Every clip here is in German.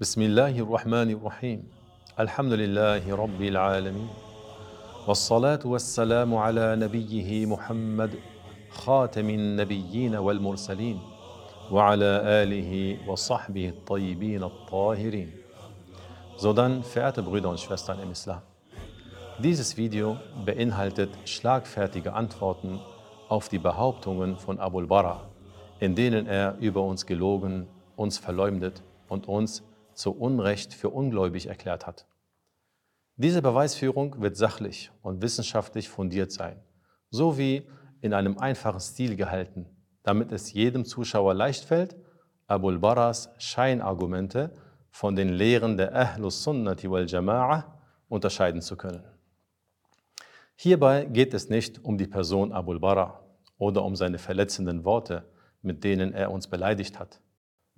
بسم الله الرحمن الرحيم الحمد لله رب العالمين والصلاة والسلام على نبيه محمد خاتم النبيين والمرسلين وعلى آله وصحبه الطيبين الطاهرين So dann, verehrte Brüder und Schwestern im Islam, dieses Video beinhaltet schlagfertige Antworten auf die Behauptungen von Abul Bara, in denen er über uns gelogen, uns verleumdet und uns zu Unrecht für ungläubig erklärt hat. Diese Beweisführung wird sachlich und wissenschaftlich fundiert sein, sowie in einem einfachen Stil gehalten, damit es jedem Zuschauer leicht fällt, Abul Baras Scheinargumente von den Lehren der Ahlus Sunnati wal Jama'a unterscheiden zu können. Hierbei geht es nicht um die Person Abul Bara oder um seine verletzenden Worte, mit denen er uns beleidigt hat.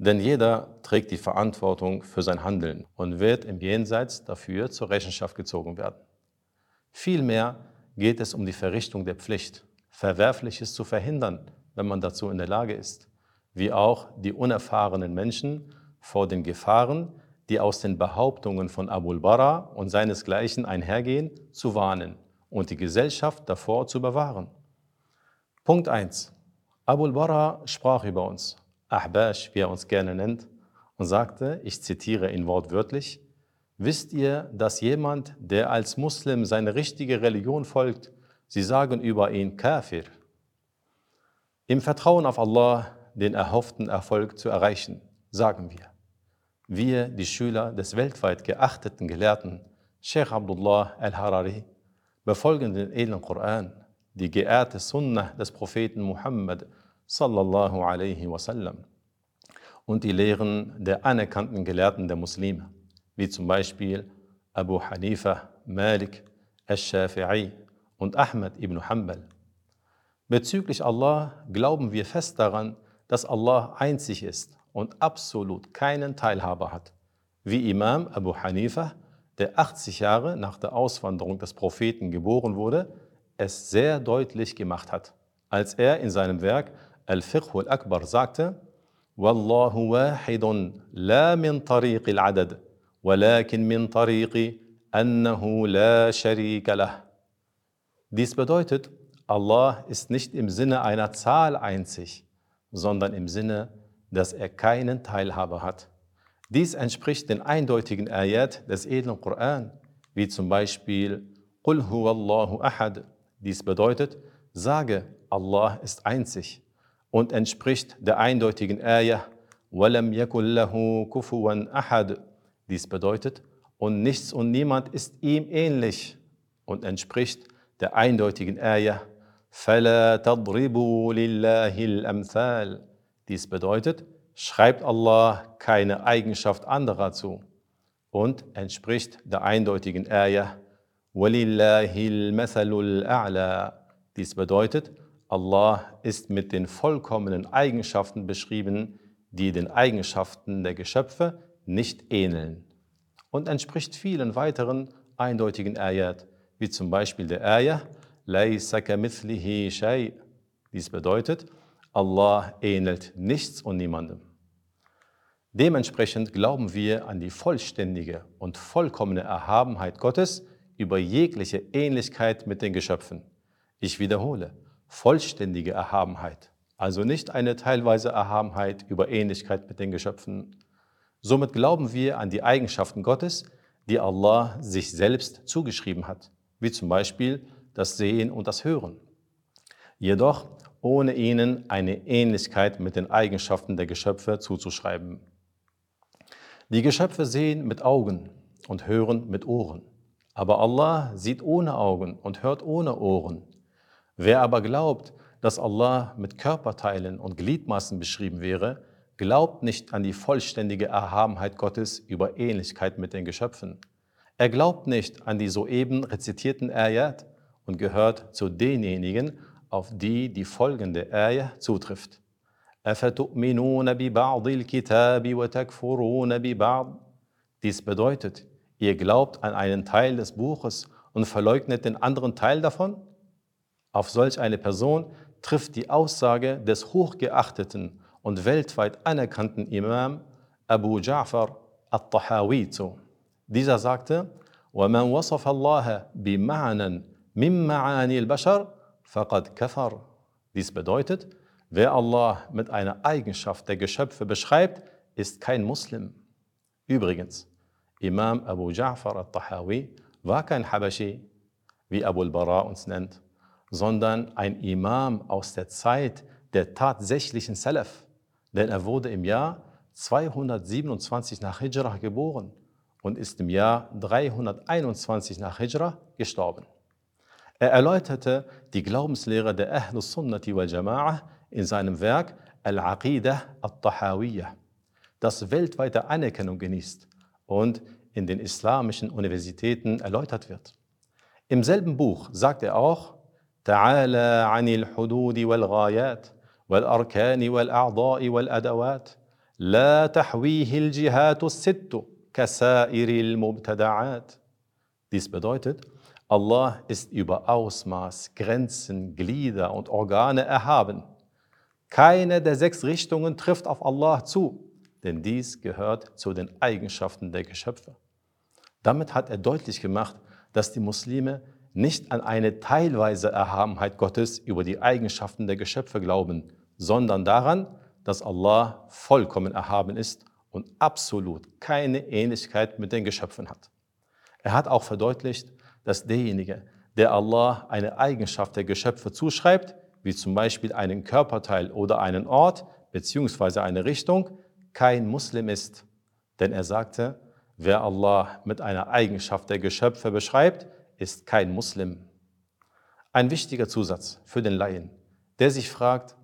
Denn jeder trägt die Verantwortung für sein Handeln und wird im Jenseits dafür zur Rechenschaft gezogen werden. Vielmehr geht es um die Verrichtung der Pflicht, Verwerfliches zu verhindern, wenn man dazu in der Lage ist, wie auch die unerfahrenen Menschen vor den Gefahren, die aus den Behauptungen von Abul Bara und seinesgleichen einhergehen, zu warnen und die Gesellschaft davor zu bewahren. Punkt 1. Abul Bara sprach über uns, Ahbash, wie er uns gerne nennt, und sagte, ich zitiere ihn wortwörtlich, Wisst ihr, dass jemand, der als Muslim seine richtige Religion folgt, sie sagen über ihn Kafir? Im Vertrauen auf Allah den erhofften Erfolg zu erreichen, sagen wir, wir, die Schüler des weltweit geachteten Gelehrten Sheikh Abdullah al-Harari, befolgen den edlen Koran, die geehrte Sunnah des Propheten Muhammad sallallahu alaihi wasallam und die Lehren der anerkannten Gelehrten der Muslime, wie zum Beispiel Abu Hanifa, Malik, Al-Shafi'i und Ahmad ibn Hanbal. Bezüglich Allah glauben wir fest daran, dass Allah einzig ist und absolut keinen Teilhaber hat, wie Imam Abu Hanifa, der 80 Jahre nach der Auswanderung des Propheten geboren wurde, es sehr deutlich gemacht hat, als er in seinem Werk Al-Fiqh al-Akbar sagte, Wallahu wahidun la min tariq al-adad, walakin min tariqi annahu la sharika lah. Dies bedeutet, Allah ist nicht im Sinne einer Zahl einzig, sondern im Sinne, dass er keinen Teilhaber hat. Dies entspricht den eindeutigen Ayat des edlen Koran, wie zum Beispiel Qul huwallahu ahad. Dies bedeutet, sage, Allah ist einzig und entspricht der eindeutigen Ayah Walam yakullahu kufuwan ahad. Dies bedeutet, und nichts und niemand ist ihm ähnlich und entspricht der eindeutigen Ayah فَلَا تَضْرِبُوا لِلَّهِ الْأَمْثَالِ Dies bedeutet, schreibt Allah keine Eigenschaft anderer zu und entspricht der eindeutigen Ayah وَلِلَّهِ الْمَثَلُ الْأَعْلَى Dies bedeutet, Allah ist mit den vollkommenen Eigenschaften beschrieben, die den Eigenschaften der Geschöpfe nicht ähneln und entspricht vielen weiteren eindeutigen Ayat, wie zum Beispiel der Ayah Laysa kamithlihi shay. Dies bedeutet, Allah ähnelt nichts und niemandem. Dementsprechend glauben wir an die vollständige und vollkommene Erhabenheit Gottes über jegliche Ähnlichkeit mit den Geschöpfen. Ich wiederhole, vollständige Erhabenheit, also nicht eine teilweise Erhabenheit über Ähnlichkeit mit den Geschöpfen. Somit glauben wir an die Eigenschaften Gottes, die Allah sich selbst zugeschrieben hat, wie zum Beispiel das Sehen und das Hören. Jedoch ohne ihnen eine Ähnlichkeit mit den Eigenschaften der Geschöpfe zuzuschreiben. Die Geschöpfe sehen mit Augen und hören mit Ohren. Aber Allah sieht ohne Augen und hört ohne Ohren. Wer aber glaubt, dass Allah mit Körperteilen und Gliedmaßen beschrieben wäre, glaubt nicht an die vollständige Erhabenheit Gottes über Ähnlichkeit mit den Geschöpfen. Er glaubt nicht an die soeben rezitierten Ayat und gehört zu denjenigen, auf die die folgende Ayah zutrifft. Dies bedeutet, ihr glaubt an einen Teil des Buches und verleugnet den anderen Teil davon? Auf solch eine Person trifft die Aussage des hochgeachteten und weltweit anerkannten Imam Abu Ja'far al-Tahawi zu. Dieser sagte, وَمَنْ وَصَفَ اللَّهَ بِمَعْنًا مِنْ مَعَانِ الْبَشَرِ فَقَدْ كَفَرْ Dies bedeutet, wer Allah mit einer Eigenschaft der Geschöpfe beschreibt, ist kein Muslim. Übrigens, Imam Abu Ja'far al-Tahawi war kein Habashi, wie Abu al-Bara uns nennt, sondern ein Imam aus der Zeit der tatsächlichen Salaf, denn er wurde im Jahr 227 nach Hijrah geboren und ist im Jahr 321 nach Hijrah gestorben. Er erläuterte die Glaubenslehre der Ahlus Sunnati wal Jama'ah in seinem Werk Al-Aqidah al-Tahawiyah, das weltweite Anerkennung genießt und in den islamischen Universitäten erläutert wird. Im selben Buch sagt er auch, تعالى عن الحدود والغايات والأركان والأعضاء والأدوات لا تحويه الجهات الست كسائر المبتدعات. Dies bedeutet, Allah ist über Ausmaß, Grenzen, Glieder und Organe erhaben. Keine der sechs Richtungen trifft auf Allah zu, denn dies gehört zu den Eigenschaften der Geschöpfe. Damit hat er deutlich gemacht, dass die Muslime nicht an eine teilweise Erhabenheit Gottes über die Eigenschaften der Geschöpfe glauben, sondern daran, dass Allah vollkommen erhaben ist und absolut keine Ähnlichkeit mit den Geschöpfen hat. Er hat auch verdeutlicht, dass derjenige, der Allah eine Eigenschaft der Geschöpfe zuschreibt, wie zum Beispiel einen Körperteil oder einen Ort bzw. eine Richtung, kein Muslim ist. Denn er sagte, wer Allah mit einer Eigenschaft der Geschöpfe beschreibt, ist kein Muslim. Ein wichtiger Zusatz für den Laien, der sich fragt,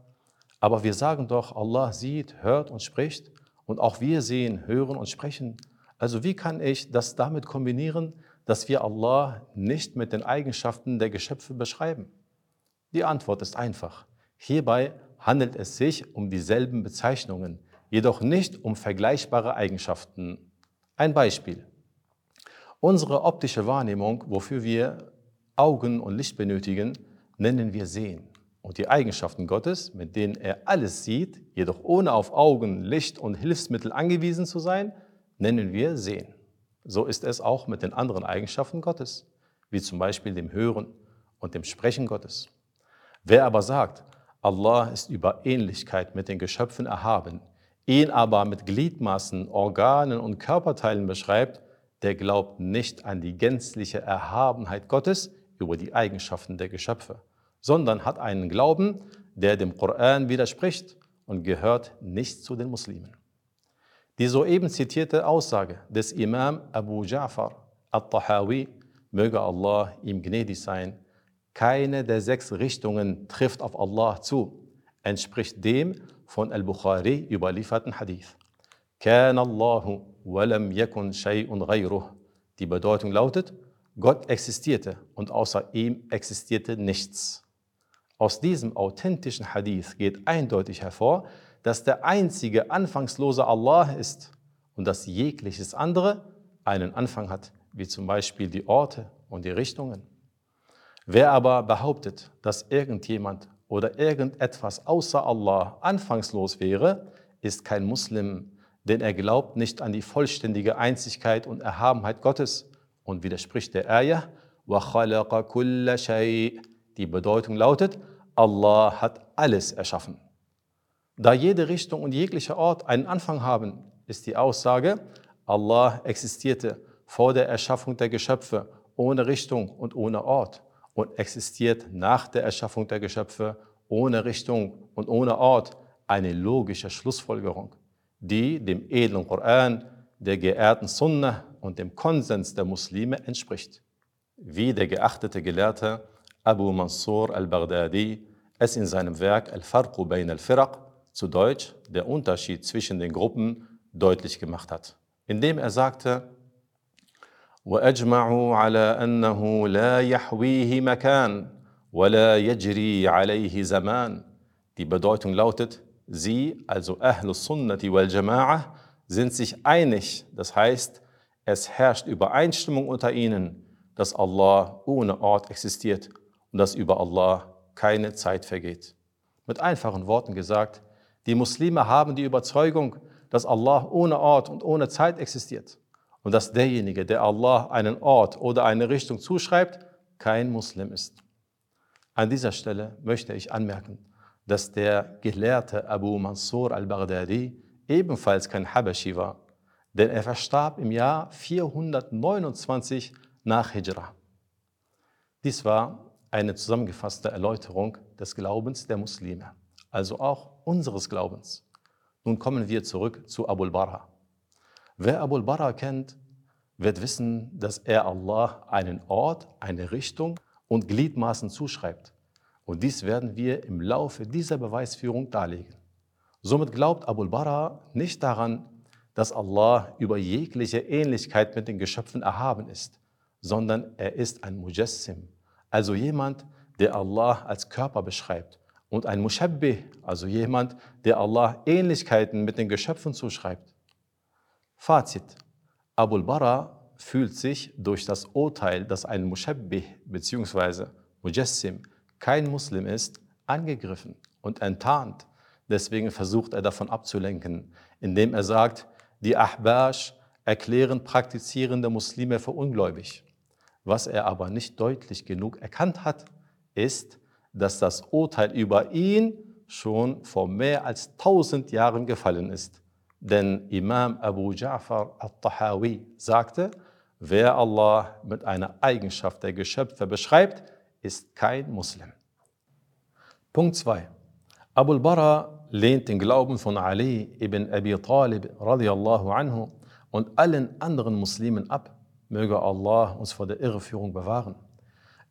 aber wir sagen doch, Allah sieht, hört und spricht und auch wir sehen, hören und sprechen. Also wie kann ich das damit kombinieren, dass wir Allah nicht mit den Eigenschaften der Geschöpfe beschreiben? Die Antwort ist einfach. Hierbei handelt es sich um dieselben Bezeichnungen, jedoch nicht um vergleichbare Eigenschaften. Ein Beispiel. Unsere optische Wahrnehmung, wofür wir Augen und Licht benötigen, nennen wir Sehen. Und die Eigenschaften Gottes, mit denen er alles sieht, jedoch ohne auf Augen, Licht und Hilfsmittel angewiesen zu sein, nennen wir Sehen. So ist es auch mit den anderen Eigenschaften Gottes, wie zum Beispiel dem Hören und dem Sprechen Gottes. Wer aber sagt, Allah ist über Ähnlichkeit mit den Geschöpfen erhaben, ihn aber mit Gliedmaßen, Organen und Körperteilen beschreibt, der glaubt nicht an die gänzliche Erhabenheit Gottes über die Eigenschaften der Geschöpfe, sondern hat einen Glauben, der dem Koran widerspricht und gehört nicht zu den Muslimen. Die soeben zitierte Aussage des Imam Abu Ja'far al-Tahawi, möge Allah ihm gnädig sein, keine der sechs Richtungen trifft auf Allah zu, entspricht dem von Al-Bukhari überlieferten Hadith. Kan Allahu walam yakun shay'un ghayruh. Die Bedeutung lautet, Gott existierte und außer ihm existierte nichts. Aus diesem authentischen Hadith geht eindeutig hervor, dass der einzige anfangslose Allah ist und dass jegliches andere einen Anfang hat, wie zum Beispiel die Orte und die Richtungen. Wer aber behauptet, dass irgendjemand oder irgendetwas außer Allah anfangslos wäre, ist kein Muslim, denn er glaubt nicht an die vollständige Einzigkeit und Erhabenheit Gottes und widerspricht der Ayah, die Bedeutung lautet, Allah hat alles erschaffen. Da jede Richtung und jeglicher Ort einen Anfang haben, ist die Aussage, Allah existierte vor der Erschaffung der Geschöpfe ohne Richtung und ohne Ort und existiert nach der Erschaffung der Geschöpfe ohne Richtung und ohne Ort. Eine logische Schlussfolgerung, die dem edlen Koran, der geehrten Sunnah und dem Konsens der Muslime entspricht. Wie der geachtete Gelehrte Abu Mansur al-Baghdadi es in seinem Werk Al-Farqu bain al-Firaq zu Deutsch der Unterschied zwischen den Gruppen deutlich gemacht hat, indem er sagte, وأجمعوا على أنه لا يحويه مكان ولا يجري عليه زمان. Die Bedeutung lautet, sie, also Ahlus Sunnati wal Jama'ah, sind sich einig, das heißt, es herrscht Übereinstimmung unter ihnen, dass Allah ohne Ort existiert und dass über Allah keine Zeit vergeht. Mit einfachen Worten gesagt, die Muslime haben die Überzeugung, dass Allah ohne Ort und ohne Zeit existiert und dass derjenige, der Allah einen Ort oder eine Richtung zuschreibt, kein Muslim ist. An dieser Stelle möchte ich anmerken, dass der Gelehrte Abu Mansur al-Baghdadi ebenfalls kein Habashi war, denn er verstarb im Jahr 429 nach Hijra. Dies war eine zusammengefasste Erläuterung des Glaubens der Muslime, also auch unseres Glaubens. Nun kommen wir zurück zu Abul Bara. Wer Abul Bara kennt, wird wissen, dass er Allah einen Ort, eine Richtung und Gliedmaßen zuschreibt. Und dies werden wir im Laufe dieser Beweisführung darlegen. Somit glaubt Abul Bara nicht daran, dass Allah über jegliche Ähnlichkeit mit den Geschöpfen erhaben ist, sondern er ist ein Mujassim, also jemand, der Allah als Körper beschreibt und ein Mushabbih, also jemand, der Allah Ähnlichkeiten mit den Geschöpfen zuschreibt. Fazit. Abul Bara fühlt sich durch das Urteil, dass ein Mushabbih bzw. Mujassim kein Muslim ist, angegriffen und enttarnt. Deswegen versucht er davon abzulenken, indem er sagt, die Ahbash erklären praktizierende Muslime für ungläubig. Was er aber nicht deutlich genug erkannt hat, ist, dass das Urteil über ihn schon vor mehr als tausend Jahren gefallen ist. Denn Imam Abu Ja'far al-Tahawi sagte, wer Allah mit einer Eigenschaft der Geschöpfe beschreibt, ist kein Muslim. Punkt 2. Abu Bara lehnt den Glauben von Ali ibn Abi Talib radiallahu anhu und allen anderen Muslimen ab. Möge Allah uns vor der Irreführung bewahren.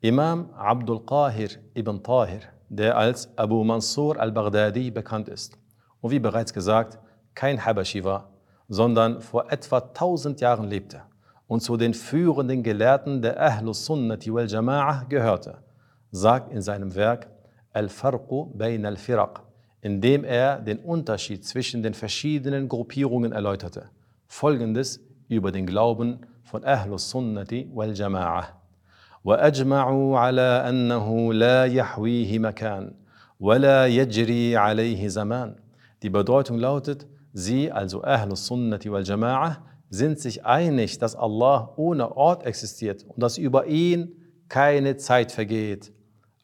Imam Abdul Qahir ibn Tahir, der als Abu Mansur al-Baghdadi bekannt ist und wie bereits gesagt, kein Habashi war, sondern vor etwa 1000 Jahren lebte und zu den führenden Gelehrten der Ahlus Sunnati wal Jama'ah gehörte, sagt in seinem Werk Al-Farqu bayn al-Firaq, in dem er den Unterschied zwischen den verschiedenen Gruppierungen erläuterte, folgendes über den Glauben von Ahlus Sunnati wal Jama'ah. واجمعوا على انه لا يحويه مكان ولا يجري عليه زمان. Die Bedeutung lautet, sie, also Ahlus Sunnati wal Jama'ah, sind sich einig, dass Allah ohne Ort existiert und dass über ihn keine Zeit vergeht.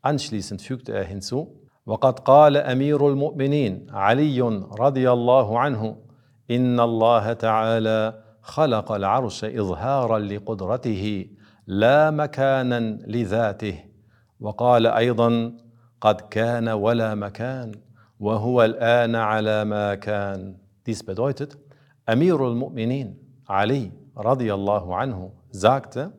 Anschließend fügte er hinzu, وقد قال أمير المؤمنين علي رضي الله عنه إن الله تعالى خلق العرش إظهارا لقدرته لا مكانا لذاته وقال أيضا قد كان ولا مكان وهو الان على ما كان Dies bedeutet, Amirul Mu'minin Ali radiallahu anhu sagte,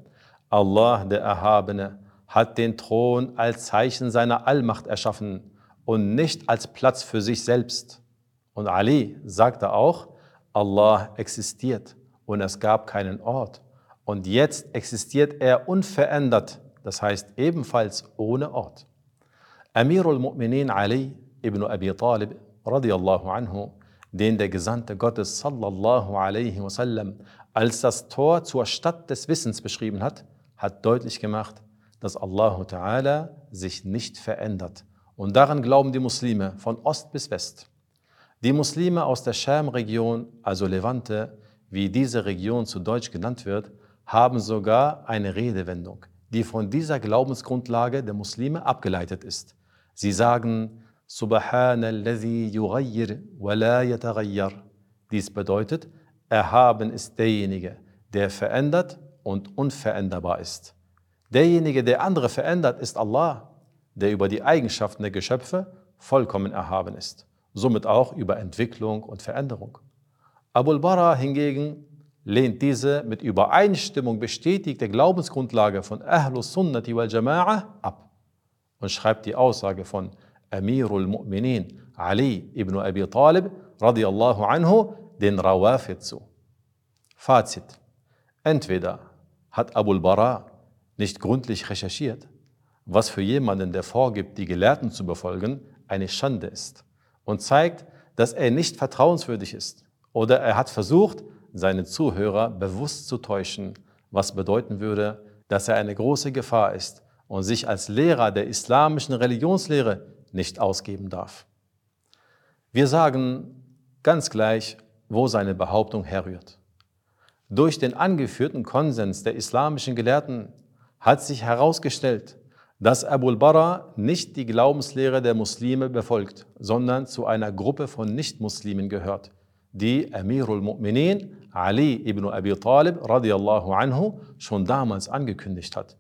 Allah der Erhabene hat den Thron als Zeichen seiner Allmacht erschaffen und nicht als Platz für sich selbst. Und Ali sagte auch, Allah existiert und es gab keinen Ort und jetzt existiert er unverändert, das heißt ebenfalls ohne Ort. Amirul Mu'minin Ali ibn Abi Talib radiallahu anhu, den der Gesandte Gottes sallallahu alaihi wasallam als das Tor zur Stadt des Wissens beschrieben hat, hat deutlich gemacht, dass Allah Ta'ala sich nicht verändert. Und daran glauben die Muslime von Ost bis West. Die Muslime aus der Scham-Region, also Levante, wie diese Region zu Deutsch genannt wird, haben sogar eine Redewendung, die von dieser Glaubensgrundlage der Muslime abgeleitet ist. Sie sagen, Subhanalladhi yughayyir. Dies bedeutet, erhaben ist derjenige, der verändert und unveränderbar ist. Derjenige, der andere verändert, ist Allah, der über die Eigenschaften der Geschöpfe vollkommen erhaben ist, somit auch über Entwicklung und Veränderung. Abul Bara hingegen lehnt diese mit Übereinstimmung bestätigte Glaubensgrundlage von Ahlus Sunnati wal Jama'ah ab und schreibt die Aussage von Amirul Mu'minin Ali ibn Abi Talib radiallahu anhu den Rawafid zu. Fazit. Entweder hat Abul Bara nicht gründlich recherchiert, was für jemanden, der vorgibt, die Gelehrten zu befolgen, eine Schande ist und zeigt, dass er nicht vertrauenswürdig ist. Oder er hat versucht, seine Zuhörer bewusst zu täuschen, was bedeuten würde, dass er eine große Gefahr ist und sich als Lehrer der islamischen Religionslehre nicht ausgeben darf. Wir sagen ganz gleich, wo seine Behauptung herrührt. Durch den angeführten Konsens der islamischen Gelehrten hat sich herausgestellt, dass Abu Bara nicht die Glaubenslehre der Muslime befolgt, sondern zu einer Gruppe von Nichtmuslimen gehört, die Amirul Mu'minin Ali ibn Abi Talib radiallahu anhu schon damals angekündigt hat.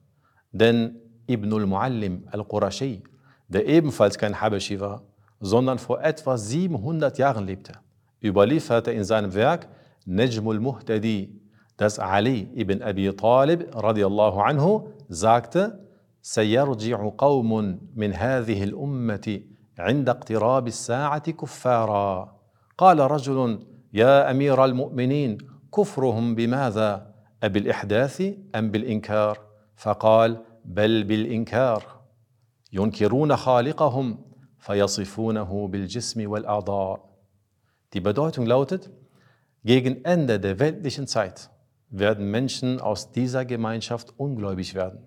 Denn Ibn al-Muallim al-Qurashi, der ebenfalls kein Habashi war, sondern vor etwa 700 Jahren lebte, überlieferte in seinem Werk Najmul Muhtadi, dass Ali ibn Abi Talib radiallahu anhu sagte, سيرجع قوم من هذه الأمة عند اقتراب الساعة كفارا قال رجل يا أمير المؤمنين كفرهم بماذا أبالإحداث أم بالإنكار فقال بل بالإنكار ينكرون خالقهم فيصفونه بالجسم والأعضاء Die Bedeutung lautet, gegen Ende der weltlichen Zeit werden Menschen aus dieser Gemeinschaft ungläubig werden.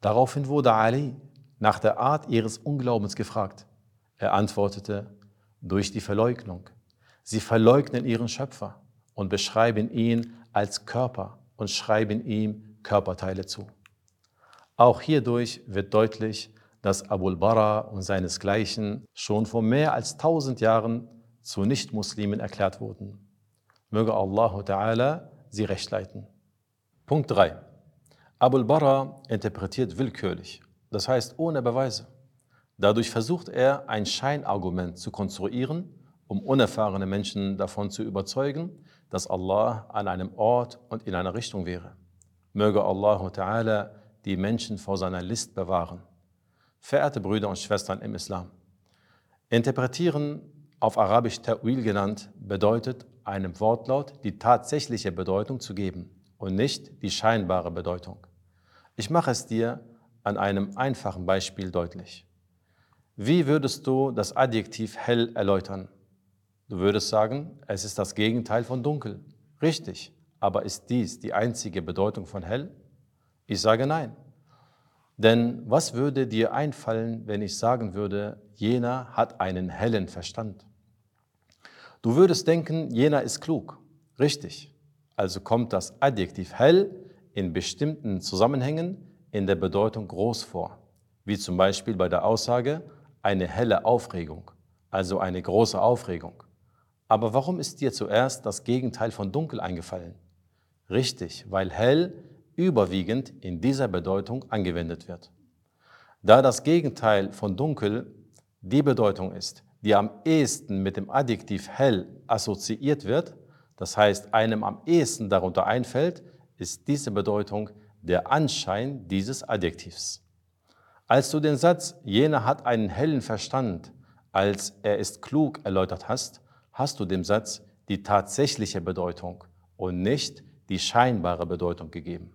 Daraufhin wurde Ali nach der Art ihres Unglaubens gefragt. Er antwortete, durch die Verleugnung. Sie verleugnen ihren Schöpfer und beschreiben ihn als Körper und schreiben ihm Körperteile zu. Auch hierdurch wird deutlich, dass Abul Bara und seinesgleichen schon vor mehr als tausend Jahren zu Nichtmuslimen erklärt wurden. Möge Allah Ta'ala sie recht leiten. Punkt 3. Abul Bara interpretiert willkürlich, das heißt ohne Beweise. Dadurch versucht er, ein Scheinargument zu konstruieren, um unerfahrene Menschen davon zu überzeugen, dass Allah an einem Ort und in einer Richtung wäre. Möge Allah Ta'ala die Menschen vor seiner List bewahren. Verehrte Brüder und Schwestern im Islam, interpretieren auf Arabisch Ta'wil genannt, bedeutet einem Wortlaut die tatsächliche Bedeutung zu geben und nicht die scheinbare Bedeutung. Ich mache es dir an einem einfachen Beispiel deutlich. Wie würdest du das Adjektiv hell erläutern? Du würdest sagen, es ist das Gegenteil von dunkel. Richtig, aber ist dies die einzige Bedeutung von hell? Ich sage nein. Denn was würde dir einfallen, wenn ich sagen würde, jener hat einen hellen Verstand? Du würdest denken, jener ist klug. Richtig. Also kommt das Adjektiv hell in bestimmten Zusammenhängen in der Bedeutung groß vor, wie zum Beispiel bei der Aussage eine helle Aufregung, also eine große Aufregung. Aber warum ist dir zuerst das Gegenteil von dunkel eingefallen? Richtig, weil hell überwiegend in dieser Bedeutung angewendet wird. Da das Gegenteil von dunkel die Bedeutung ist, die am ehesten mit dem Adjektiv hell assoziiert wird, das heißt einem am ehesten darunter einfällt, ist diese Bedeutung der Anschein dieses Adjektivs. Als du den Satz, jener hat einen hellen Verstand, als er ist klug erläutert hast, hast du dem Satz die tatsächliche Bedeutung und nicht die scheinbare Bedeutung gegeben.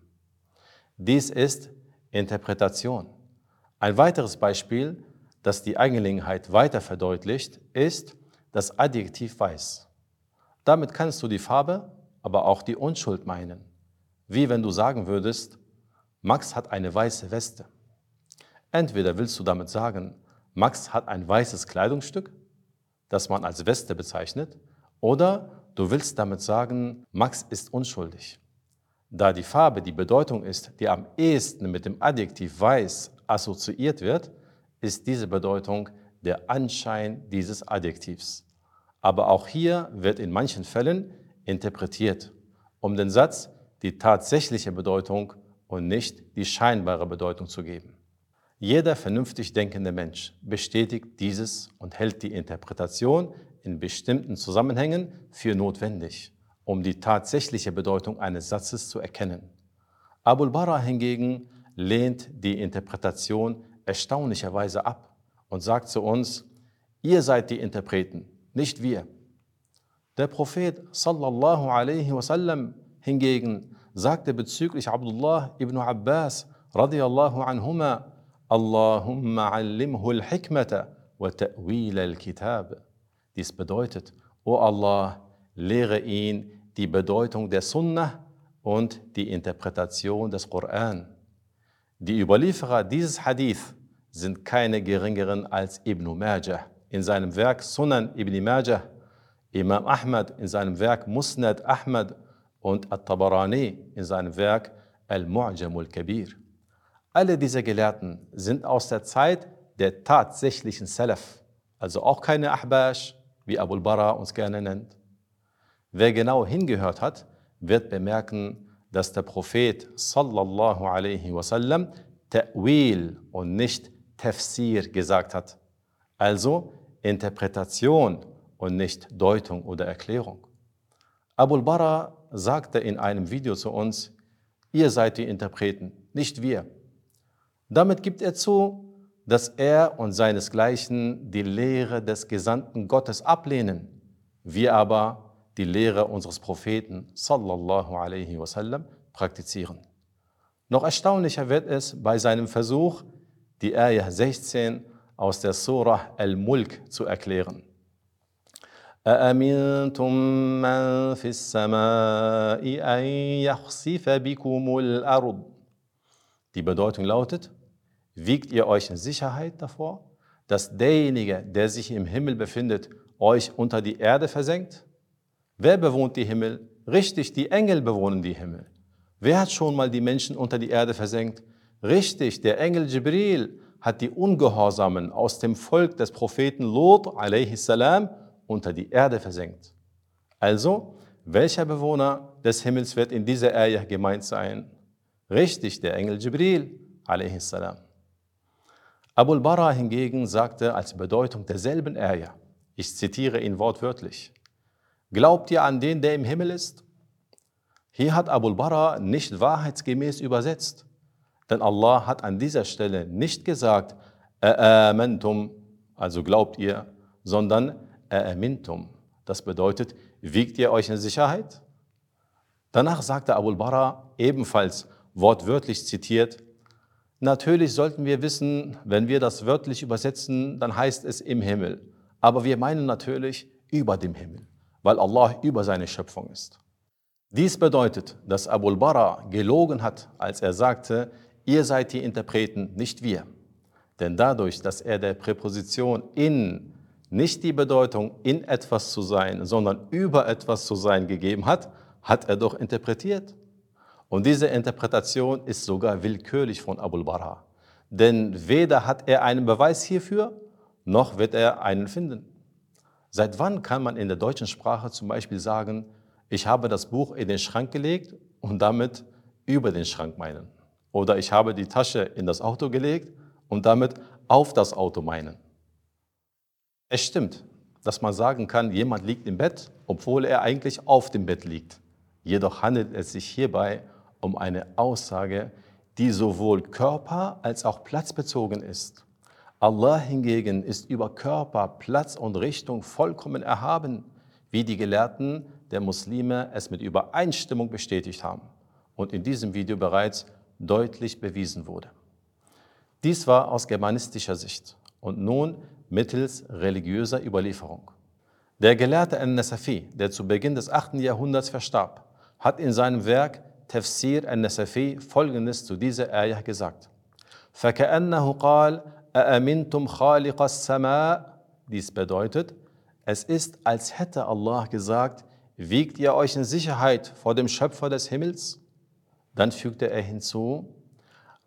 Dies ist Interpretation. Ein weiteres Beispiel das die Angelegenheit weiter verdeutlicht, ist das Adjektiv weiß. Damit kannst du die Farbe, aber auch die Unschuld meinen. Wie wenn du sagen würdest, Max hat eine weiße Weste. Entweder willst du damit sagen, Max hat ein weißes Kleidungsstück, das man als Weste bezeichnet, oder du willst damit sagen, Max ist unschuldig. Da die Farbe die Bedeutung ist, die am ehesten mit dem Adjektiv weiß assoziiert wird, ist diese Bedeutung der Anschein dieses Adjektivs. Aber auch hier wird in manchen Fällen interpretiert, um den Satz die tatsächliche Bedeutung und nicht die scheinbare Bedeutung zu geben. Jeder vernünftig denkende Mensch bestätigt dieses und hält die Interpretation in bestimmten Zusammenhängen für notwendig, um die tatsächliche Bedeutung eines Satzes zu erkennen. Abul Bara hingegen lehnt die Interpretation erstaunlicherweise ab und sagt zu uns, ihr seid die Interpreten, nicht wir. Der Prophet sallallahu alaihi wasallam hingegen sagte bezüglich Abdullah ibn Abbas radiyallahu anhuma, Allahumma allimhu al-hikmata wa ta'wil al-kitab. Dies bedeutet, O Allah, lehre ihn die Bedeutung der Sunnah und die Interpretation des Koran. Die Überlieferer dieses Hadith sind keine geringeren als Ibn Majah. In seinem Werk Sunan Ibn Majah, Imam Ahmad in seinem Werk Musnad Ahmad und At-Tabarani in seinem Werk Al-Mu'jam al-Kabir. Alle diese Gelehrten sind aus der Zeit der tatsächlichen Salaf, also auch keine Ahbash, wie Abul Bara uns gerne nennt. Wer genau hingehört hat, wird bemerken, dass der Prophet sallallahu alaihi wasallam Ta'wil und nicht Tafsir gesagt hat. Also Interpretation und nicht Deutung oder Erklärung. Abul Bara sagte in einem Video zu uns, ihr seid die Interpreten, nicht wir. Damit gibt er zu, dass er und seinesgleichen die Lehre des Gesandten Gottes ablehnen, wir aber die Lehre unseres Propheten sallallahu alaihi wasallam praktizieren. Noch erstaunlicher wird es bei seinem Versuch, die Ayah 16 aus der Surah Al-Mulk zu erklären. أأمنتم من في السماء أن يخسف بكم الأرض Die Bedeutung lautet, wiegt ihr euch in Sicherheit davor, dass derjenige, der sich im Himmel befindet, euch unter die Erde versenkt? Wer bewohnt die Himmel? Richtig, die Engel bewohnen die Himmel. Wer hat schon mal die Menschen unter die Erde versenkt? Richtig, der Engel Jibril hat die Ungehorsamen aus dem Volk des Propheten Lot salam unter die Erde versenkt. Also, welcher Bewohner des Himmels wird in dieser Ayah gemeint sein? Richtig, der Engel Jibril salam. Abul Bara hingegen sagte als Bedeutung derselben Ayah, ich zitiere ihn wortwörtlich, Glaubt ihr an den, der im Himmel ist? Hier hat Abul Bara nicht wahrheitsgemäß übersetzt. Denn Allah hat an dieser Stelle nicht gesagt, A'amantum, also glaubt ihr, sondern A'amintum. Das bedeutet, wiegt ihr euch in Sicherheit? Danach sagte Abul Bara ebenfalls wortwörtlich zitiert, natürlich sollten wir wissen, wenn wir das wörtlich übersetzen, dann heißt es im Himmel. Aber wir meinen natürlich über dem Himmel, weil Allah über seine Schöpfung ist. Dies bedeutet, dass Abul Bara gelogen hat, als er sagte, Ihr seid die Interpreten, nicht wir. Denn dadurch, dass er der Präposition in nicht die Bedeutung in etwas zu sein, sondern über etwas zu sein gegeben hat, hat er doch interpretiert. Und diese Interpretation ist sogar willkürlich von Abul Bara. Denn weder hat er einen Beweis hierfür, noch wird er einen finden. Seit wann kann man in der deutschen Sprache zum Beispiel sagen, ich habe das Buch in den Schrank gelegt und damit über den Schrank meinen? Oder ich habe die Tasche in das Auto gelegt und damit auf das Auto meinen. Es stimmt, dass man sagen kann, jemand liegt im Bett, obwohl er eigentlich auf dem Bett liegt. Jedoch handelt es sich hierbei um eine Aussage, die sowohl körper- als auch platzbezogen ist. Allah hingegen ist über Körper, Platz und Richtung vollkommen erhaben, wie die Gelehrten der Muslime es mit Übereinstimmung bestätigt haben und in diesem Video bereits deutlich bewiesen wurde. Dies war aus germanistischer Sicht und nun mittels religiöser Überlieferung. Der Gelehrte al-Nasafi, der zu Beginn des 8. Jahrhunderts verstarb, hat in seinem Werk Tafsir al-Nasafi folgendes zu dieser Ayah gesagt. فَكَأَنَّهُ قَالَ أَأَمِنْتُمْ خَالِقَ السَّمَاءِ Dies bedeutet, es ist, als hätte Allah gesagt, wiegt ihr euch in Sicherheit vor dem Schöpfer des Himmels? Dann fügte er hinzu,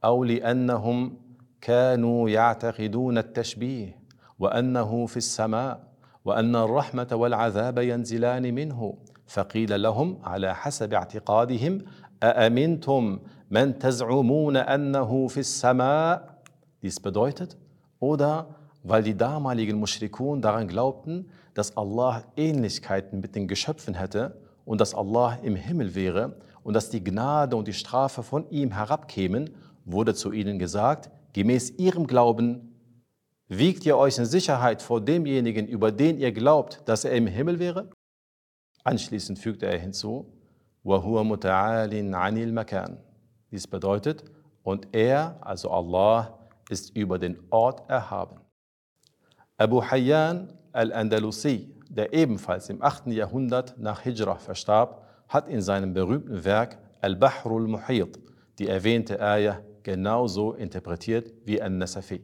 أو لأنهم كانوا يعتقدون التشبيه وأنه في السماء وأن الرحمة والعذاب ينزلان منه فقيل لهم على حسب اعتقادهم أأمنتم من تزعمون أنه في السماء Dies bedeutet, oder weil die damaligen Mushrikun daran glaubten, dass Allah Ähnlichkeiten mit den Geschöpfen hätte und dass Allah im Himmel wäre und dass die Gnade und die Strafe von ihm herabkämen, wurde zu ihnen gesagt, gemäß ihrem Glauben, wiegt ihr euch in Sicherheit vor demjenigen, über den ihr glaubt, dass er im Himmel wäre? Anschließend fügte er hinzu, وَهُوَ مُتَعَالٍ عَنِ الْمَكَانِ Dies bedeutet, und er, also Allah, ist über den Ort erhaben. Abu Hayyan al-Andalusi, der ebenfalls im 8. Jahrhundert nach Hijrah verstarb, hat in seinem berühmten Werk Al-Bahrul Muhit die erwähnte Ayah genauso interpretiert wie An-Nasafi.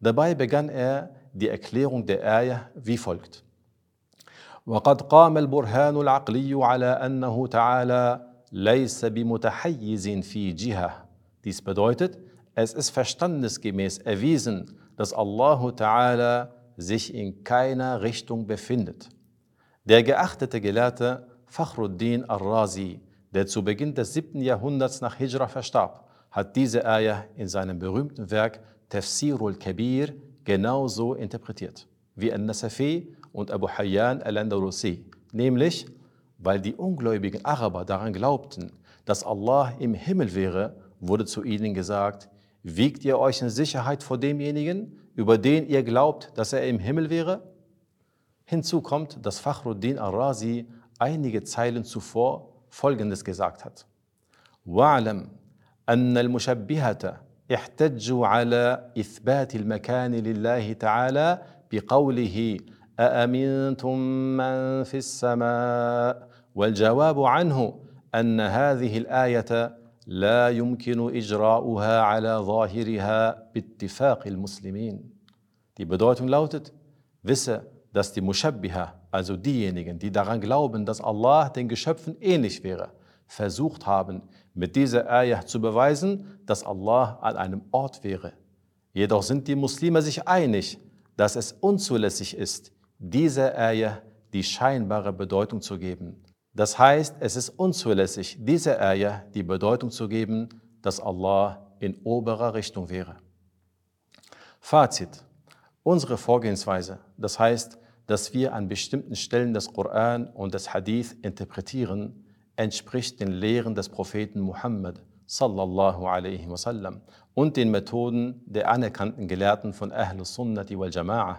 Dabei begann er die Erklärung der Ayah wie folgt. وقد قام البرهان العقلي على أنه تعالى ليس بمتحيز في جهة. Dies bedeutet, es ist verstandesgemäß erwiesen, dass Allah Ta'ala sich in keiner Richtung befindet. Der geachtete Gelehrte Fakhruddin al-Razi, der zu Beginn des 7. Jahrhunderts nach Hijra verstarb, hat diese Ayah in seinem berühmten Werk Tafsirul Kabir genauso interpretiert wie An-Nasafi und Abu Hayyan al-Andalusi, nämlich weil die ungläubigen Araber daran glaubten, dass Allah im Himmel wäre, wurde zu ihnen gesagt, wiegt ihr euch in Sicherheit vor demjenigen, über den ihr glaubt, dass er im Himmel wäre? Hinzu kommt, dass Fakhruddin al-Razi einige Zeilen zuvor Folgendes gesagt hat. وَعْلَمْ أن المشبهة احتجوا على إثبات المكان لله تعالى بقوله أأمنتم من في السماء والجواب عنه أن هذه الآية لا يمكن إجراؤها على ظاهرها باتفاق المسلمين. Die Bedeutung lautet, wisse, dass die Mushabbiha, also diejenigen, die daran glauben, dass Allah den Geschöpfen ähnlich wäre, versucht haben, mit dieser Ayah zu beweisen, dass Allah an einem Ort wäre. Jedoch sind die Muslime sich einig, dass es unzulässig ist, dieser Ayah die scheinbare Bedeutung zu geben. Das heißt, es ist unzulässig, dieser Ayah die Bedeutung zu geben, dass Allah in oberer Richtung wäre. Fazit. Unsere Vorgehensweise, das heißt, dass wir an bestimmten Stellen des Koran und des Hadith interpretieren, entspricht den Lehren des Propheten Muhammad sallallahu alaihi wasallam und den Methoden der anerkannten Gelehrten von Ahl Sunnati wal Jama'ah.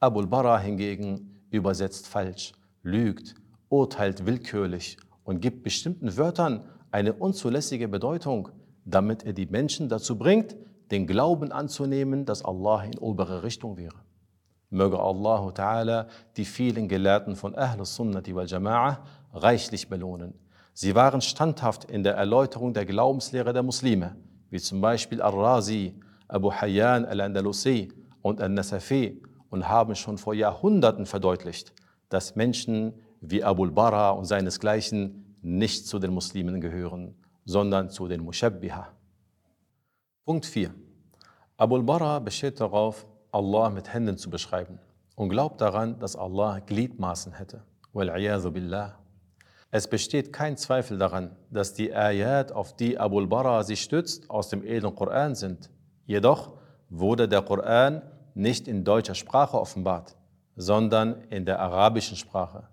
Abul Bara hingegen übersetzt falsch, lügt, urteilt willkürlich und gibt bestimmten Wörtern eine unzulässige Bedeutung, damit er die Menschen dazu bringt, den Glauben anzunehmen, dass Allah in obere Richtung wäre. Möge Allah Ta'ala die vielen Gelehrten von Ahl Sunnati wal Jama'ah reichlich belohnen. Sie waren standhaft in der Erläuterung der Glaubenslehre der Muslime, wie zum Beispiel Al-Razi, Abu Hayyan al-Andalusi und Al-Nasafi und haben schon vor Jahrhunderten verdeutlicht, dass Menschen wie Abul Bara und seinesgleichen nicht zu den Muslimen gehören, sondern zu den Mushabbiha. Punkt 4. Abul Bara besteht darauf, Allah mit Händen zu beschreiben und glaubt daran, dass Allah Gliedmaßen hätte. billah. Es besteht kein Zweifel daran, dass die Ayat, auf die Abul Bara sich stützt, aus dem edlen Koran sind. Jedoch wurde der Koran nicht in deutscher Sprache offenbart, sondern in der arabischen Sprache.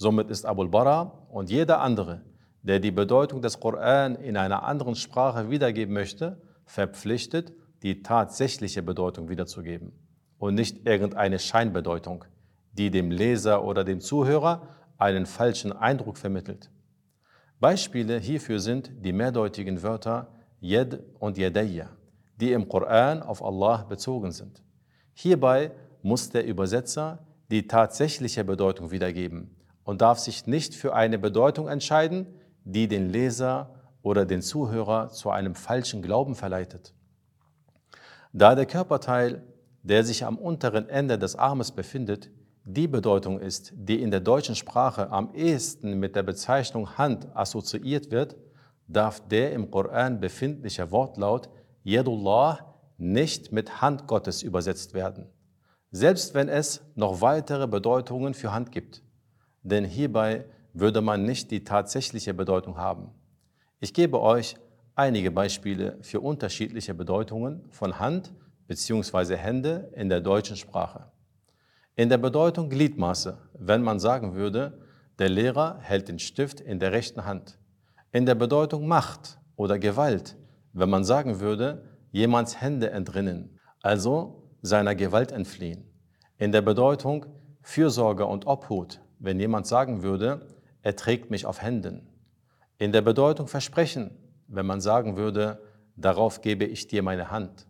Somit ist Abul Bara und jeder andere, der die Bedeutung des Koran in einer anderen Sprache wiedergeben möchte, verpflichtet, die tatsächliche Bedeutung wiederzugeben und nicht irgendeine Scheinbedeutung, die dem Leser oder dem Zuhörer einen falschen Eindruck vermittelt. Beispiele hierfür sind die mehrdeutigen Wörter Yed und Yadayya, die im Koran auf Allah bezogen sind. Hierbei muss der Übersetzer die tatsächliche Bedeutung wiedergeben und darf sich nicht für eine Bedeutung entscheiden, die den Leser oder den Zuhörer zu einem falschen Glauben verleitet. Da der Körperteil, der sich am unteren Ende des Armes befindet, die Bedeutung ist, die in der deutschen Sprache am ehesten mit der Bezeichnung Hand assoziiert wird, darf der im Koran befindliche Wortlaut Yadullah nicht mit Hand Gottes übersetzt werden, selbst wenn es noch weitere Bedeutungen für Hand gibt. Denn hierbei würde man nicht die tatsächliche Bedeutung haben. Ich gebe euch einige Beispiele für unterschiedliche Bedeutungen von Hand bzw. Hände in der deutschen Sprache. In der Bedeutung Gliedmaße, wenn man sagen würde, der Lehrer hält den Stift in der rechten Hand. In der Bedeutung Macht oder Gewalt, wenn man sagen würde, jemands Hände entrinnen, also seiner Gewalt entfliehen. In der Bedeutung Fürsorge und Obhut, wenn jemand sagen würde, er trägt mich auf Händen. In der Bedeutung Versprechen, wenn man sagen würde, darauf gebe ich dir meine Hand.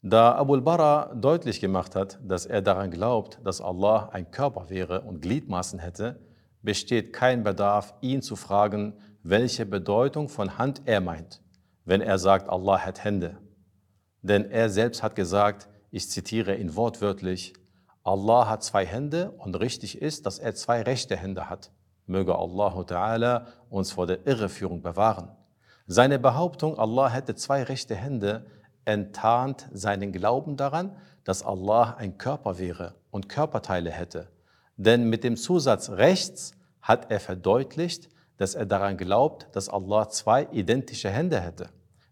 Da Abul Bara deutlich gemacht hat, dass er daran glaubt, dass Allah ein Körper wäre und Gliedmaßen hätte, besteht kein Bedarf, ihn zu fragen, welche Bedeutung von Hand er meint, wenn er sagt, Allah hat Hände. Denn er selbst hat gesagt, ich zitiere ihn wortwörtlich, Allah hat zwei Hände und richtig ist, dass er zwei rechte Hände hat. Möge Allah uns vor der Irreführung bewahren. Seine Behauptung, Allah hätte zwei rechte Hände, enttarnt seinen Glauben daran, dass Allah ein Körper wäre und Körperteile hätte. Denn mit dem Zusatz rechts hat er verdeutlicht, dass er daran glaubt, dass Allah zwei identische Hände hätte,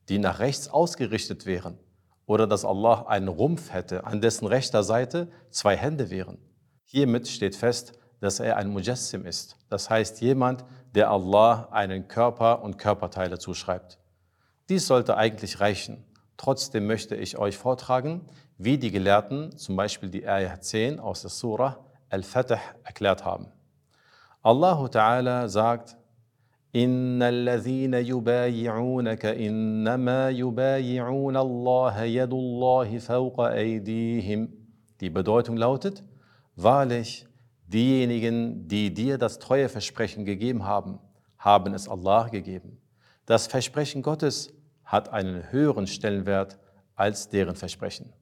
die nach rechts ausgerichtet wären, oder dass Allah einen Rumpf hätte, an dessen rechter Seite zwei Hände wären. Hiermit steht fest, dass er ein Mujassim ist, das heißt jemand, der Allah einen Körper und Körperteile zuschreibt. Dies sollte eigentlich reichen. Trotzdem möchte ich euch vortragen, wie die Gelehrten zum Beispiel die Ayah 10 aus der Surah Al-Fatih erklärt haben. Allah Ta'ala sagt, إن الذين يبايعونك إنما يبايعون الله يد الله فوق أيديهم. Die Bedeutung lautet, wahrlich, diejenigen, die dir das Treueversprechen gegeben haben, haben es Allah gegeben. Das Versprechen Gottes hat einen höheren Stellenwert als deren Versprechen.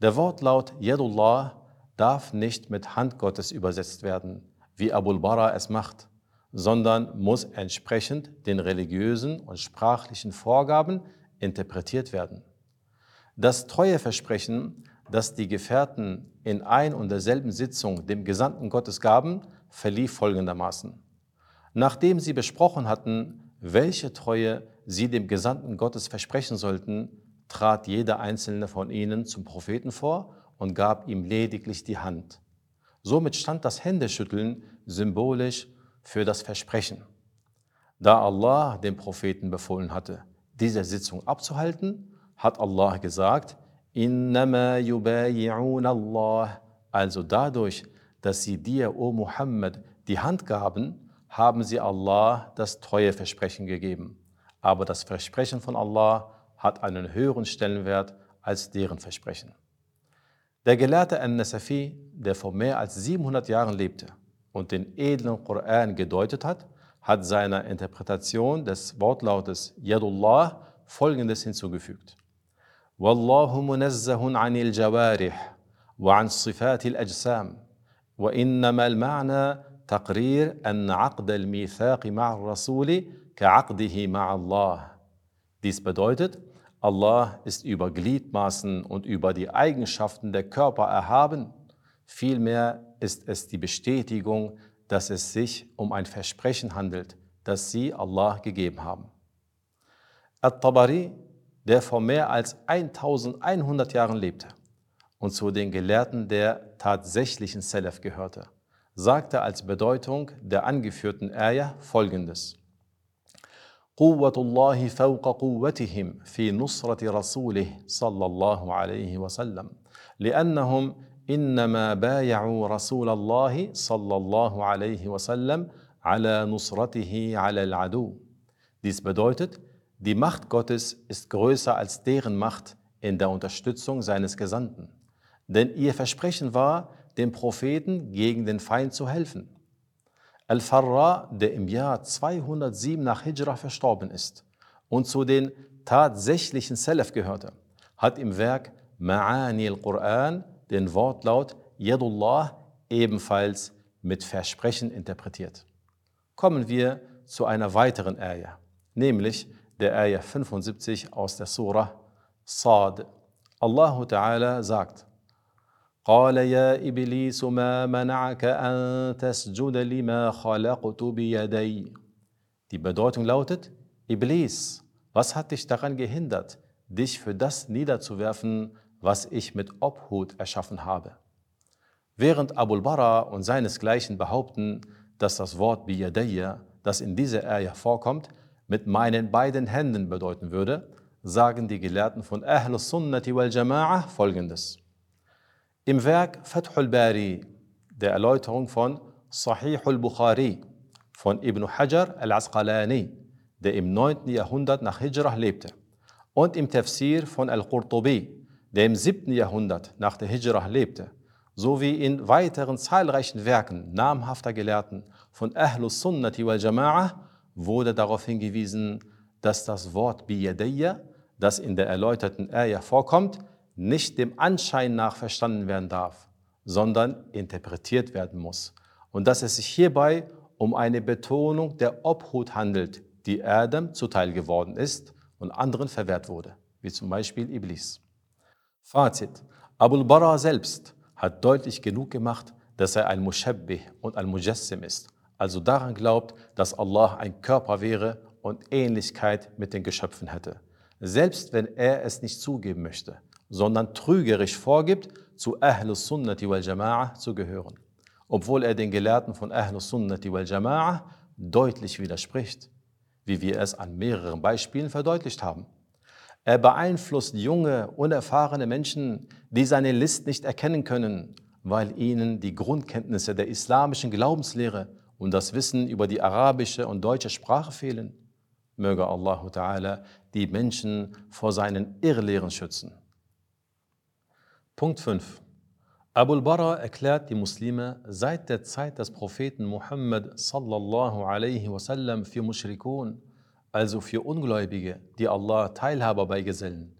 Der Wortlaut Yadullah darf nicht mit Hand Gottes übersetzt werden, wie Abul Bara es macht, sondern muss entsprechend den religiösen und sprachlichen Vorgaben interpretiert werden. Das Treueversprechen, das die Gefährten in ein und derselben Sitzung dem Gesandten Gottes gaben, verlief folgendermaßen. Nachdem sie besprochen hatten, welche Treue sie dem Gesandten Gottes versprechen sollten, trat jeder einzelne von ihnen zum Propheten vor und gab ihm lediglich die Hand. Somit stand das Händeschütteln symbolisch für das Versprechen. Da Allah dem Propheten befohlen hatte, diese Sitzung abzuhalten, hat Allah gesagt, Allah. Also dadurch, dass sie dir, o Muhammad, die Hand gaben, haben sie Allah das treue Versprechen gegeben. Aber das Versprechen von Allah hat einen höheren Stellenwert als deren Versprechen. Der Gelehrte An-Nasafi, der vor mehr als 700 Jahren lebte und den edlen Koran gedeutet hat, hat seiner Interpretation des Wortlautes Yadullah folgendes hinzugefügt. والله منزه عن الجوارح وعن صفات الأجسام وإنما المعنى تقرير أن عقد الميثاق مع الرسول كعقده مع الله. Dies bedeutet, Allah ist über Gliedmaßen und über die Eigenschaften der Körper erhaben. Vielmehr ist es die Bestätigung, dass es sich um ein Versprechen handelt, das sie Allah gegeben haben. At-Tabari, der vor mehr als 1100 Jahren lebte und zu den Gelehrten der tatsächlichen Salaf gehörte, sagte als Bedeutung der angeführten Ayah folgendes. قوة الله فوق قوتهم في نصرة رسوله صلى الله عليه وسلم لأنهم إنما بايعوا رسول الله صلى الله عليه وسلم على نصرته على العدو. Dies bedeutet, die Macht Gottes ist größer als deren Macht in der Unterstützung seines Gesandten. Denn ihr Versprechen war, dem Propheten gegen den Feind zu helfen. Al-Farra, der im Jahr 207 nach Hijrah verstorben ist und zu den tatsächlichen Salaf gehörte, hat im Werk Ma'ani al-Quran den Wortlaut Yadullah ebenfalls mit Versprechen interpretiert. Kommen wir zu einer weiteren Ayah, nämlich der Ayah 75 aus der Surah Sad. Allah Ta'ala sagt, قال يا ابليس ما منعك ان تسجد لما خلقت بيدي Die Bedeutung lautet Iblis, was hat dich daran gehindert, dich für das niederzuwerfen, was ich mit Obhut erschaffen habe? Während Abul Bara und seinesgleichen behaupten, dass das Wort Biyadayya, das in dieser Ayah vorkommt, mit meinen beiden Händen bedeuten würde, sagen die Gelehrten von Ahlus Sunnati wal Jama'ah folgendes. Im Werk Fathul Bari, der Erläuterung von Sahih al-Bukhari von Ibn Hajar al-Asqalani, der im 9. Jahrhundert nach Hijrah lebte, und im Tafsir von Al-Qurtubi, der im 7. Jahrhundert nach der Hijrah lebte, sowie in weiteren zahlreichen Werken namhafter Gelehrten von Ahlus Sunnati wal Jama'ah wurde darauf hingewiesen, dass das Wort Biyadayya, das in der erläuterten Ayah vorkommt, nicht dem Anschein nach verstanden werden darf, sondern interpretiert werden muss und dass es sich hierbei um eine Betonung der Obhut handelt, die Adam zuteil geworden ist und anderen verwehrt wurde, wie zum Beispiel Iblis. Fazit. Abul Bara selbst hat deutlich genug gemacht, dass er ein Mushabbih und ein Mujassim ist, also daran glaubt, dass Allah ein Körper wäre und Ähnlichkeit mit den Geschöpfen hätte, selbst wenn er es nicht zugeben möchte, sondern trügerisch vorgibt, zu Ahlus Sunnati wal Jama'ah zu gehören, obwohl er den Gelehrten von Ahlus Sunnati wal Jama'ah deutlich widerspricht, wie wir es an mehreren Beispielen verdeutlicht haben. Er beeinflusst junge, unerfahrene Menschen, die seine List nicht erkennen können, weil ihnen die Grundkenntnisse der islamischen Glaubenslehre und das Wissen über die arabische und deutsche Sprache fehlen. Möge Allah Ta'ala die Menschen vor seinen Irrlehren schützen. Punkt 5. Abul Bara erklärt die Muslime seit der Zeit des Propheten Muhammad sallallahu alaihi wasallam für Mushrikun, also für Ungläubige, die Allah Teilhaber beigesellen.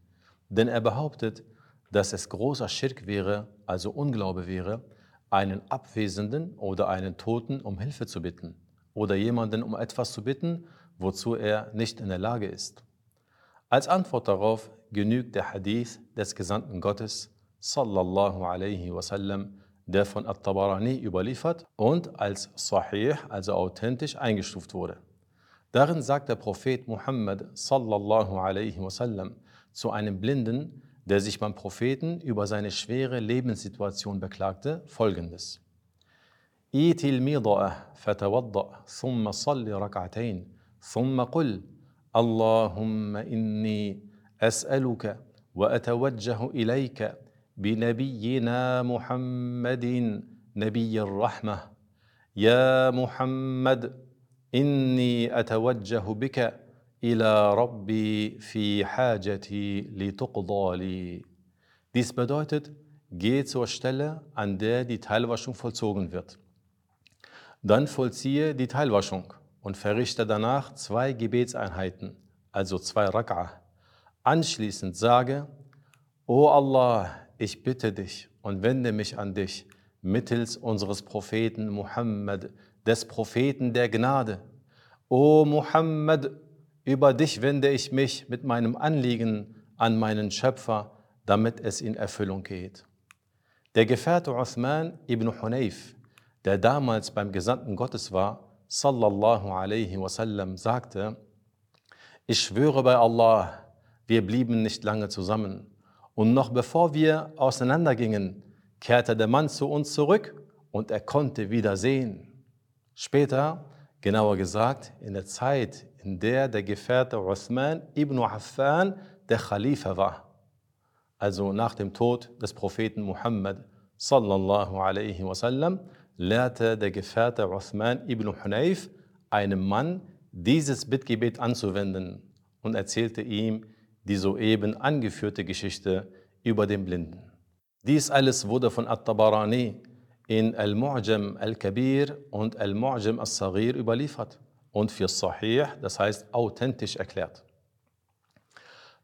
Denn er behauptet, dass es großer Schirk wäre, also Unglaube wäre, einen Abwesenden oder einen Toten um Hilfe zu bitten oder jemanden um etwas zu bitten, wozu er nicht in der Lage ist. Als Antwort darauf genügt der Hadith des Gesandten Gottes, sallallahu alaihi wasallam, der von At-Tabarani überliefert und als Sahih, also authentisch eingestuft wurde. Darin sagt der Prophet Muhammad sallallahu alaihi wasallam zu einem Blinden, der sich beim Propheten über seine schwere Lebenssituation beklagte, folgendes. إيت الميضأة فتوضأ ثم صل ركعتين ثم قل اللهم إني أسألك وأتوجه إليك بنبينا محمد نبي الرحمة يا محمد إني أتوجه بك إلى ربي في حاجتي لتقضى لي. Dies bedeutet, geh zur Stelle, an der die Teilwaschung vollzogen wird. Dann vollziehe die Teilwaschung und verrichte danach zwei Gebetseinheiten, also zwei Rak'ah. Anschließend sage, O Allah, ich bitte dich und wende mich an dich mittels unseres Propheten Muhammad, des Propheten der Gnade. O Muhammad, über dich wende ich mich mit meinem Anliegen an meinen Schöpfer, damit es in Erfüllung geht. Der Gefährte Uthman ibn Hunayf, der damals beim Gesandten Gottes war, sallallahu alaihi wasallam, sagte, ich schwöre bei Allah, wir blieben nicht lange zusammen. Und noch bevor wir auseinandergingen, kehrte der Mann zu uns zurück und er konnte wieder sehen. Später, genauer gesagt, in der Zeit, in der der Gefährte Uthman ibn Affan der Khalifa war. Also nach dem Tod des Propheten Muhammad sallallahu alaihi wasallam lehrte der Gefährte Uthman ibn Hunayf einem Mann, dieses Bittgebet anzuwenden und erzählte ihm die soeben angeführte Geschichte über den Blinden. Dies alles wurde von At-Tabarani in Al-Mu'jam al-Kabir und Al-Mu'jam al-Saghir überliefert und für Sahih, das heißt authentisch erklärt.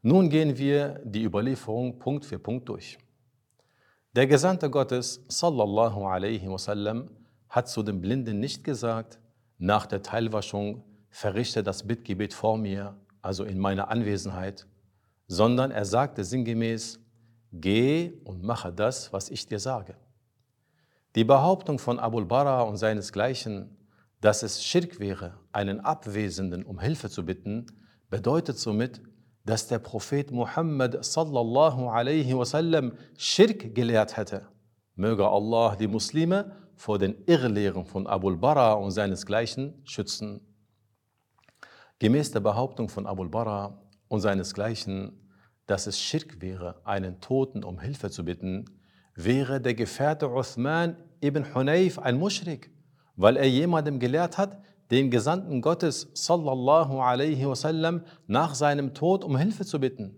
Nun gehen wir die Überlieferung Punkt für Punkt durch. Der Gesandte Gottes, sallallahu alaihi wasallam, hat zu dem Blinden nicht gesagt, nach der Teilwaschung verrichte das Bittgebet vor mir, also in meiner Anwesenheit, sondern er sagte sinngemäß, geh und mache das, was ich dir sage. Die Behauptung von Abul Bara und seinesgleichen, dass es Schirk wäre, einen Abwesenden um Hilfe zu bitten, bedeutet somit, dass der Prophet Muhammad sallallahu alaihi wasallam Schirk gelehrt hätte. Möge Allah die Muslime vor den Irrlehren von Abul Bara und seinesgleichen schützen. Gemäß der Behauptung von Abul Bara und seinesgleichen, dass es Schirk wäre, einen Toten um Hilfe zu bitten, wäre der Gefährte Uthman ibn Hunayf ein Muschrik weil er jemandem gelehrt hat, den Gesandten Gottes sallallahu alaihi wasallam nach seinem Tod um Hilfe zu bitten.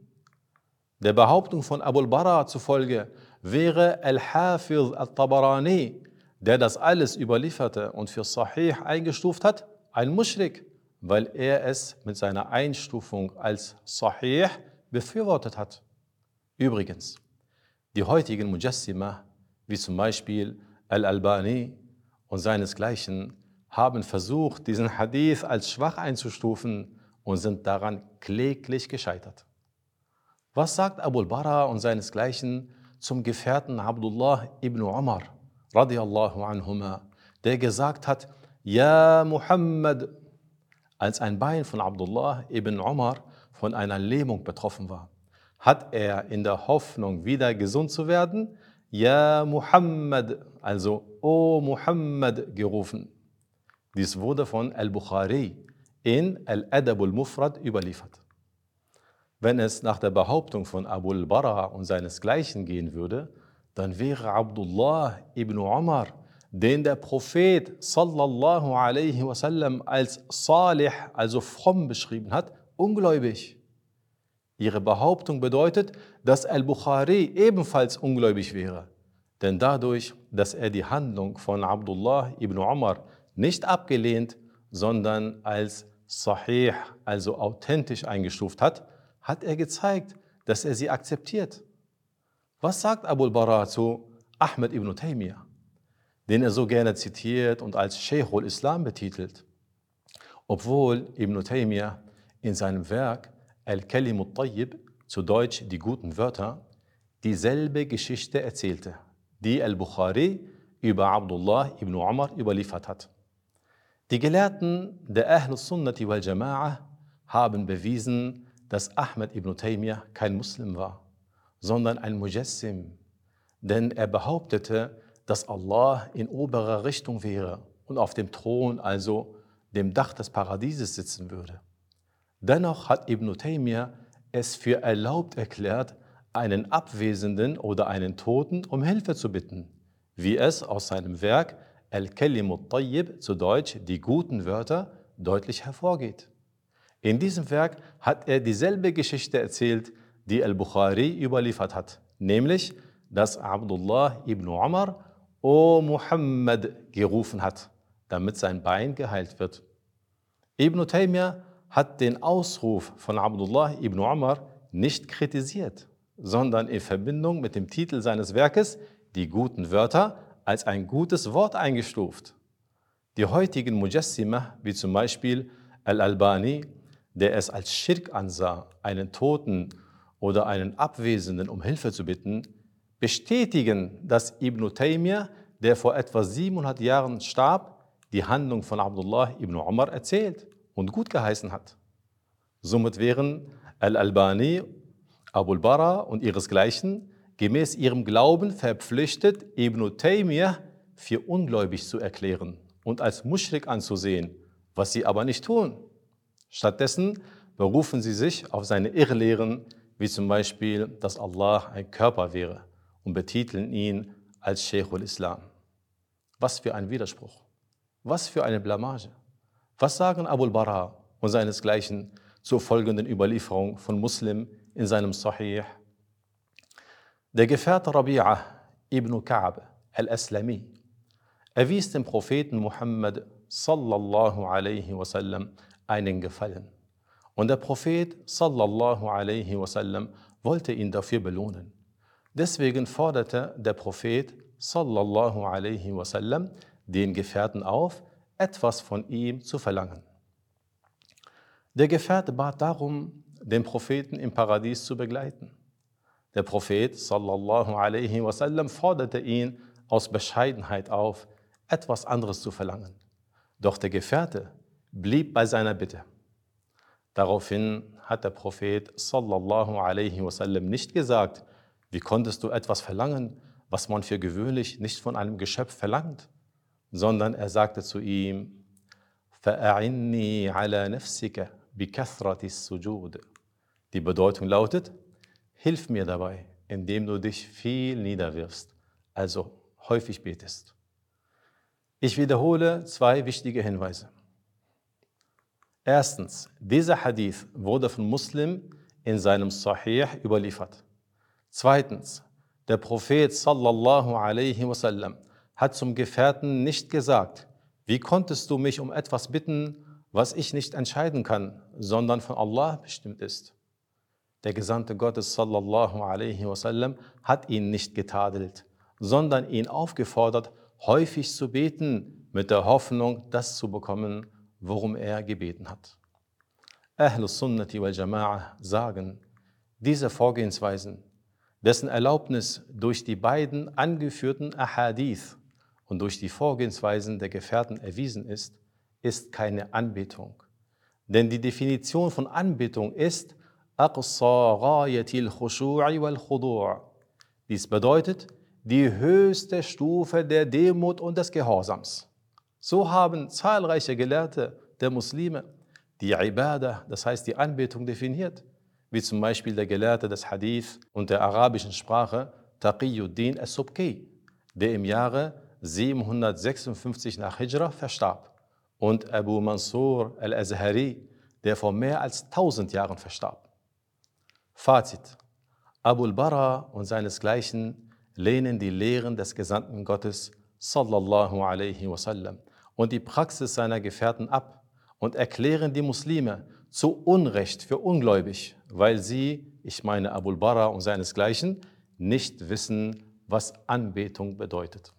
Der Behauptung von Abul Bara zufolge wäre Al-Hafiz al-Tabarani, der das alles überlieferte und für Sahih eingestuft hat, ein Mushrik, weil er es mit seiner Einstufung als Sahih befürwortet hat. Übrigens, die heutigen Mujassima wie zum Beispiel Al-Albani und seinesgleichen, haben versucht, diesen Hadith als schwach einzustufen und sind daran kläglich gescheitert. Was sagt Abu al-Bara und seinesgleichen zum Gefährten Abdullah ibn Umar, radiallahu anhuma, der gesagt hat, Ja Muhammad, als ein Bein von Abdullah ibn Umar von einer Lähmung betroffen war, hat er in der Hoffnung, wieder gesund zu werden, Ja Muhammad, also O Muhammad gerufen. Dies wurde von Al-Bukhari in Al-Adab al-Mufrad überliefert. Wenn es nach der Behauptung von Abu al-Bara und seinesgleichen gehen würde, dann wäre Abdullah ibn Umar, den der Prophet sallallahu alaihi wasallam als salih, also fromm beschrieben hat, ungläubig. Ihre Behauptung bedeutet, dass Al-Bukhari ebenfalls ungläubig wäre. Denn dadurch, dass er die Handlung von Abdullah ibn Umar nicht abgelehnt, sondern als sahih, also authentisch eingestuft hat, hat er gezeigt, dass er sie akzeptiert. Was sagt Abu al-Bara zu Ahmed ibn Taymiyyah, den er so gerne zitiert und als Sheikh al-Islam betitelt? Obwohl Ibn Taymiyyah in seinem Werk Al-Kalim al-Tayyib, zu Deutsch die guten Wörter, dieselbe Geschichte erzählte, die Al-Bukhari über Abdullah ibn Umar überliefert hat. Die Gelehrten der Ahl sunnati wal Jama'ah haben bewiesen, dass Ahmed ibn Taymiyyah kein Muslim war, sondern ein Mujassim, denn er behauptete, dass Allah in oberer Richtung wäre und auf dem Thron, also dem Dach des Paradieses sitzen würde. Dennoch hat Ibn Taymiyyah es für erlaubt erklärt, einen Abwesenden oder einen Toten um Hilfe zu bitten, wie es aus seinem Werk Al-Kalimut Tayyib, zu Deutsch die guten Wörter, deutlich hervorgeht. In diesem Werk hat er dieselbe Geschichte erzählt, die Al-Bukhari überliefert hat, nämlich, dass Abdullah ibn Umar O Muhammad gerufen hat, damit sein Bein geheilt wird. Ibn Taymiyyah hat den Ausruf von Abdullah ibn Umar nicht kritisiert, sondern in Verbindung mit dem Titel seines Werkes, die guten Wörter, als ein gutes Wort eingestuft. Die heutigen Mujassimah, wie zum Beispiel Al-Albani, der es als Schirk ansah, einen Toten oder einen Abwesenden um Hilfe zu bitten, bestätigen, dass Ibn Taymiyyah, der vor etwa 700 Jahren starb, die Handlung von Abdullah ibn Umar erzählt und gut geheißen hat. Somit wären Al-Albani, Abu al-Bara und ihresgleichen gemäß ihrem Glauben verpflichtet, Ibn Taymiyyah für ungläubig zu erklären und als Muschrik anzusehen, was sie aber nicht tun. Stattdessen berufen sie sich auf seine Irrlehren, wie zum Beispiel, dass Allah ein Körper wäre und betiteln ihn als Sheikh al-Islam. Was für ein Widerspruch. Was für eine Blamage. Was sagen Abu al-Bara und seinesgleichen zur folgenden Überlieferung von Muslim in seinem Sahih? Der Gefährte Rabi'ah ibn Ka'b al-Aslami erwies dem Propheten Muhammad sallallahu alaihi wasallam einen Gefallen. Und der Prophet sallallahu alaihi wasallam wollte ihn dafür belohnen. Deswegen forderte der Prophet sallallahu alaihi wasallam den Gefährten auf, etwas von ihm zu verlangen. Der Gefährte bat darum, den Propheten im Paradies zu begleiten. Der Prophet sallallahu alaihi wasallam forderte ihn aus Bescheidenheit auf, etwas anderes zu verlangen. Doch der Gefährte blieb bei seiner Bitte. Daraufhin hat der Prophet sallallahu alaihi wasallam nicht gesagt, wie konntest du etwas verlangen, was man für gewöhnlich nicht von einem Geschöpf verlangt? sondern er sagte zu ihm, فَأَعِنِّي عَلَى نَفْسِكَ بِكَثْرَةِ السُّجُودِ Die Bedeutung lautet, hilf mir dabei, indem du dich viel niederwirfst, also häufig betest. Ich wiederhole zwei wichtige Hinweise. Erstens, dieser Hadith wurde von Muslim in seinem Sahih überliefert. Zweitens, der Prophet sallallahu alaihi wasallam hat zum Gefährten nicht gesagt, wie konntest du mich um etwas bitten, was ich nicht entscheiden kann, sondern von Allah bestimmt ist. Der Gesandte Gottes sallallahu alaihi wasallam hat ihn nicht getadelt, sondern ihn aufgefordert, häufig zu beten, mit der Hoffnung, das zu bekommen, worum er gebeten hat. Ahlus Sunnati wal Jama'ah sagen, diese Vorgehensweisen, dessen Erlaubnis durch die beiden angeführten Ahadith und durch die Vorgehensweisen der Gefährten erwiesen ist, ist keine Anbetung. Denn die Definition von Anbetung ist Dies bedeutet die höchste Stufe der Demut und des Gehorsams. So haben zahlreiche Gelehrte der Muslime die Ibadah, das heißt die Anbetung, definiert, wie zum Beispiel der Gelehrte des Hadith und der arabischen Sprache Taqiyuddin as-Subki, der im Jahre 756 nach Hijrah verstarb, und Abu Mansur al-Azhari, der vor mehr als 1000 Jahren verstarb. Fazit. Abu al-Bara und seinesgleichen lehnen die Lehren des Gesandten Gottes sallallahu alaihi wasallam und die Praxis seiner Gefährten ab und erklären die Muslime zu Unrecht für ungläubig, weil sie, ich meine Abu al-Bara und seinesgleichen, nicht wissen, was Anbetung bedeutet.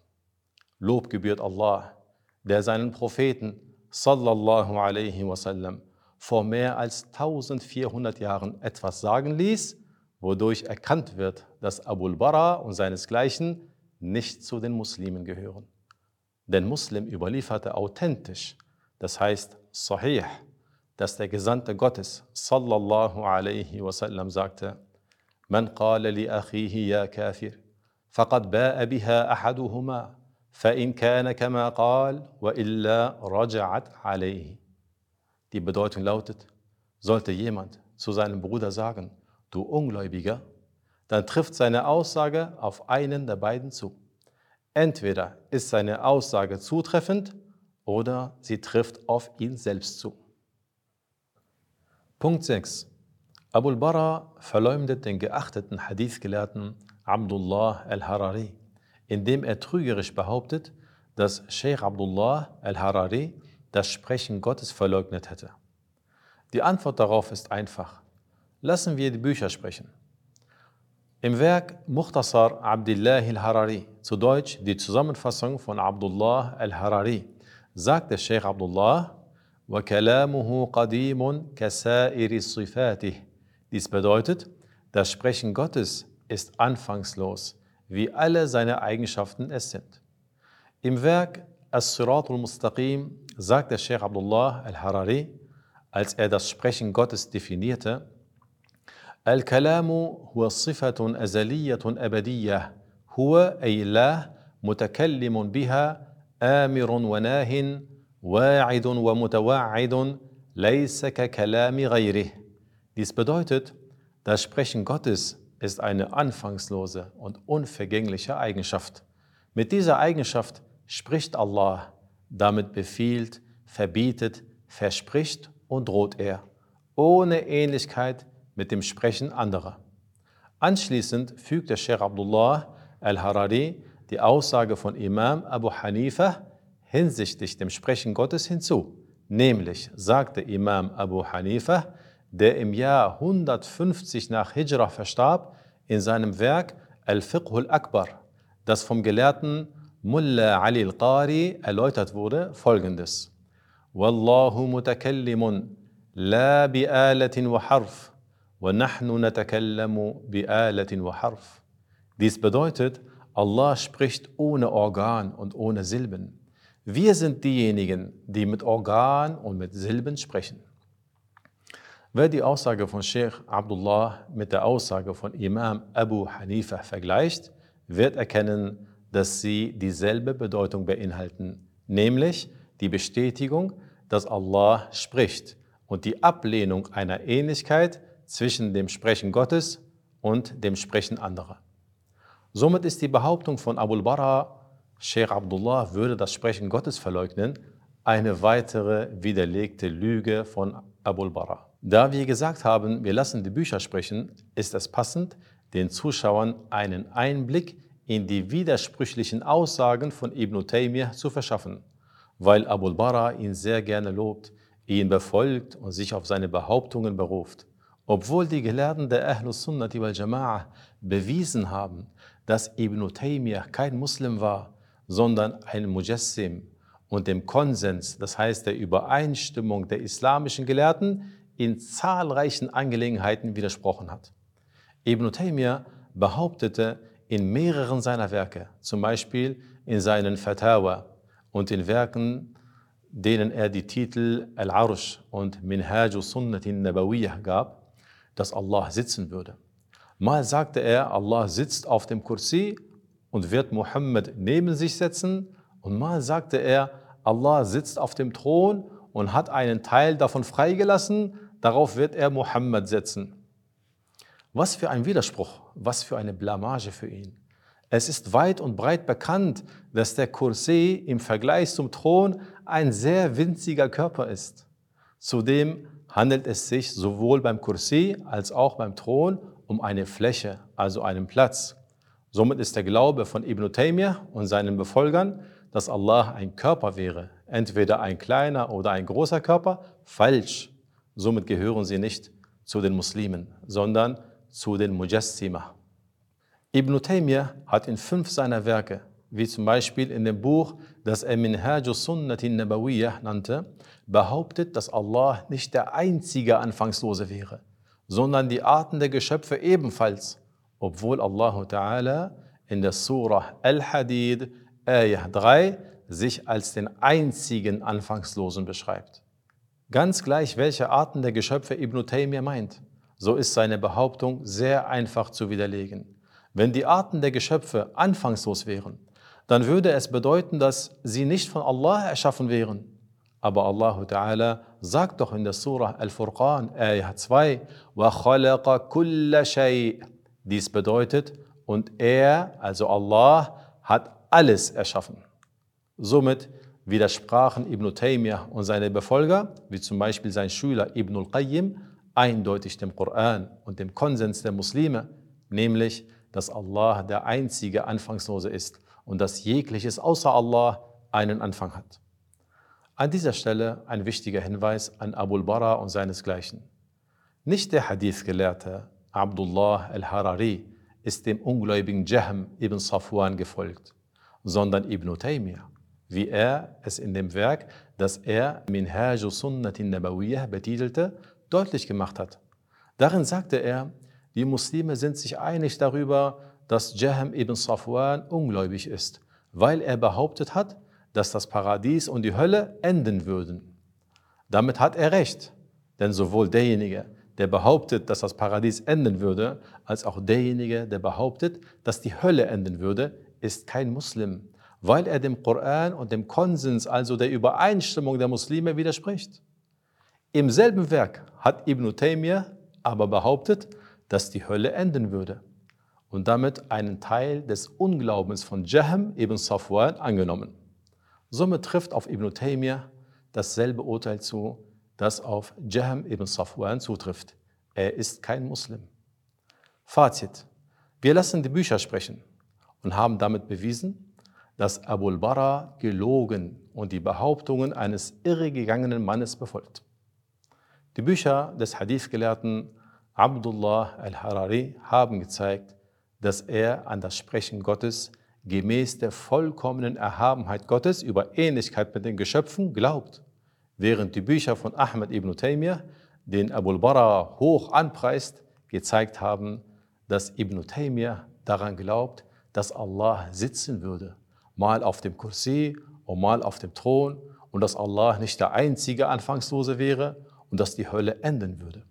Lob gebührt Allah, der seinen Propheten sallallahu alaihi wasallam vor mehr als 1400 Jahren etwas sagen ließ, wodurch erkannt wird, dass Abul Bara und seinesgleichen nicht zu den Muslimen gehören. Denn Muslim überlieferte authentisch, das heißt sahih, dass der Gesandte Gottes sallallahu alaihi wasallam sagte, Man qala li akhihi ya kafir, faqad ba'a biha ahaduhuma فإن كان كما قال وإلا رجعت عليه. Die Bedeutung lautet, sollte jemand zu seinem Bruder sagen, du Ungläubiger, dann trifft seine Aussage auf einen der beiden zu. Entweder ist seine Aussage zutreffend oder sie trifft auf ihn selbst zu. Punkt 6. Abul Bara verleumdet den geachteten Hadith-Gelehrten Abdullah al-Harari indem er trügerisch behauptet, dass Sheikh Abdullah al-Harari das Sprechen Gottes verleugnet hätte. Die Antwort darauf ist einfach. Lassen wir die Bücher sprechen. Im Werk Mukhtasar Abdullah al-Harari, zu Deutsch die Zusammenfassung von Abdullah al-Harari, sagt der Sheikh Abdullah, وَكَلَامُهُ قَدِيمٌ كَسَائِرِ صِفَاتِهِ Dies bedeutet, das Sprechen Gottes ist anfangslos, wie alle seine Eigenschaften es sind. Im Werk As-Sirat al-Mustaqim sagt der Sheikh Abdullah al-Harari, als er das Sprechen Gottes definierte, الكلام هو صفة أزلية أبدية هو أي الله متكلم بها آمر وناه واعد ومتوعد ليس ككلام غيره. Dies bedeutet, das Sprechen Gottes ist eine anfangslose und unvergängliche Eigenschaft. Mit dieser Eigenschaft spricht Allah, damit befiehlt, verbietet, verspricht und droht er, ohne Ähnlichkeit mit dem Sprechen anderer. Anschließend fügt der Sheikh Abdullah al-Harari die Aussage von Imam Abu Hanifa hinsichtlich dem Sprechen Gottes hinzu. Nämlich sagte Imam Abu Hanifa, der im Jahr 150 nach Hijrah verstarb, in seinem Werk Al-Fiqh al-Akbar, das vom Gelehrten Mullah Ali al-Qari erläutert wurde, folgendes. Wallahu mutakallimun la bi'alatin wa harf wa nahnu natakallamu bi'alatin wa harf. Dies bedeutet, Allah spricht ohne Organ und ohne Silben. Wir sind diejenigen, die mit Organ und mit Silben sprechen. Wer die Aussage von Sheikh Abdullah mit der Aussage von Imam Abu Hanifa vergleicht, wird erkennen, dass sie dieselbe Bedeutung beinhalten, nämlich die Bestätigung, dass Allah spricht und die Ablehnung einer Ähnlichkeit zwischen dem Sprechen Gottes und dem Sprechen anderer. Somit ist die Behauptung von Abu Bara, Sheikh Abdullah würde das Sprechen Gottes verleugnen, eine weitere widerlegte Lüge von Abu Bara. Da wir gesagt haben, wir lassen die Bücher sprechen, ist es passend, den Zuschauern einen Einblick in die widersprüchlichen Aussagen von Ibn Taymiyyah zu verschaffen, weil Abu Bara ihn sehr gerne lobt, ihn befolgt und sich auf seine Behauptungen beruft. Obwohl die Gelehrten der Ahlus Sunnati wal Jama'ah bewiesen haben, dass Ibn Taymiyyah kein Muslim war, sondern ein Mujassim und dem Konsens, das heißt der Übereinstimmung der islamischen Gelehrten, in zahlreichen Angelegenheiten widersprochen hat. Ibn Taymiyyah behauptete in mehreren seiner Werke, zum Beispiel in seinen Fatawa und in Werken, denen er die Titel Al-Arsh und Minhaju Sunnatin Nabawiyah gab, dass Allah sitzen würde. Mal sagte er, Allah sitzt auf dem Kursi und wird Muhammad neben sich setzen. Und mal sagte er, Allah sitzt auf dem Thron und hat einen Teil davon freigelassen, darauf wird er Muhammad setzen. Was für ein Widerspruch, was für eine Blamage für ihn. Es ist weit und breit bekannt, dass der Kursi im Vergleich zum Thron ein sehr winziger Körper ist. Zudem handelt es sich sowohl beim Kursi als auch beim Thron um eine Fläche, also einen Platz. Somit ist der Glaube von Ibn Taymiyyah und seinen Befolgern, dass Allah ein Körper wäre, entweder ein kleiner oder ein großer Körper, falsch. Somit gehören sie nicht zu den Muslimen, sondern zu den Mujassima. Ibn Taymiyyah hat in fünf seiner Werke, wie zum Beispiel in dem Buch, das er Minhajus Sunnatin Nabawiyyah nannte, behauptet, dass Allah nicht der einzige Anfangslose wäre, sondern die Arten der Geschöpfe ebenfalls, obwohl Allah Ta'ala in der Surah Al-Hadid, Ayah 3, sich als den einzigen Anfangslosen beschreibt. Ganz gleich, welche Arten der Geschöpfe Ibn Taymiyyah meint, so ist seine Behauptung sehr einfach zu widerlegen. Wenn die Arten der Geschöpfe anfangslos wären, dann würde es bedeuten, dass sie nicht von Allah erschaffen wären. Aber Allah Ta'ala sagt doch in der Surah Al-Furqan, Ayah 2, وَخَلَقَ كُلَّ شَيْءٍ Dies bedeutet, und er, also Allah, hat alles erschaffen. Somit widersprachen Ibn Taymiyyah und seine Befolger, wie zum Beispiel sein Schüler Ibn al-Qayyim, eindeutig dem Koran und dem Konsens der Muslime, nämlich, dass Allah der einzige Anfangslose ist und dass jegliches außer Allah einen Anfang hat. An dieser Stelle ein wichtiger Hinweis an Abul Bara und seinesgleichen. Nicht der Hadith-Gelehrte Abdullah al-Harari ist dem ungläubigen Jahm ibn Safwan gefolgt, sondern Ibn Taymiyyah, wie er es in dem Werk, das er Minhaj Sunnatin Nabawiyah betitelte, deutlich gemacht hat. Darin sagte er, die Muslime sind sich einig darüber, dass Jahm ibn Safwan ungläubig ist, weil er behauptet hat, dass das Paradies und die Hölle enden würden. Damit hat er recht, denn sowohl derjenige, der behauptet, dass das Paradies enden würde, als auch derjenige, der behauptet, dass die Hölle enden würde, ist kein Muslim, weil er dem Koran und dem Konsens, also der Übereinstimmung der Muslime widerspricht. Im selben Werk hat Ibn Taymiyyah aber behauptet, dass die Hölle enden würde und damit einen Teil des Unglaubens von Jahm ibn Safwan angenommen. Somit trifft auf Ibn Taymiyyah dasselbe Urteil zu, das auf Jahm ibn Safwan zutrifft. Er ist kein Muslim. Fazit. Wir lassen die Bücher sprechen und haben damit bewiesen, dass Abul Bara gelogen und die Behauptungen eines irregegangenen Mannes befolgt. Die Bücher des Hadith-Gelehrten Abdullah al-Harari haben gezeigt, dass er an das Sprechen Gottes gemäß der vollkommenen Erhabenheit Gottes über Ähnlichkeit mit den Geschöpfen glaubt, während die Bücher von Ahmed ibn Taymiyyah, den Abul Bara hoch anpreist, gezeigt haben, dass Ibn Taymiyyah daran glaubt, dass Allah sitzen würde, mal auf dem Kursi und mal auf dem Thron und dass Allah nicht der einzige Anfangslose wäre und dass die Hölle enden würde.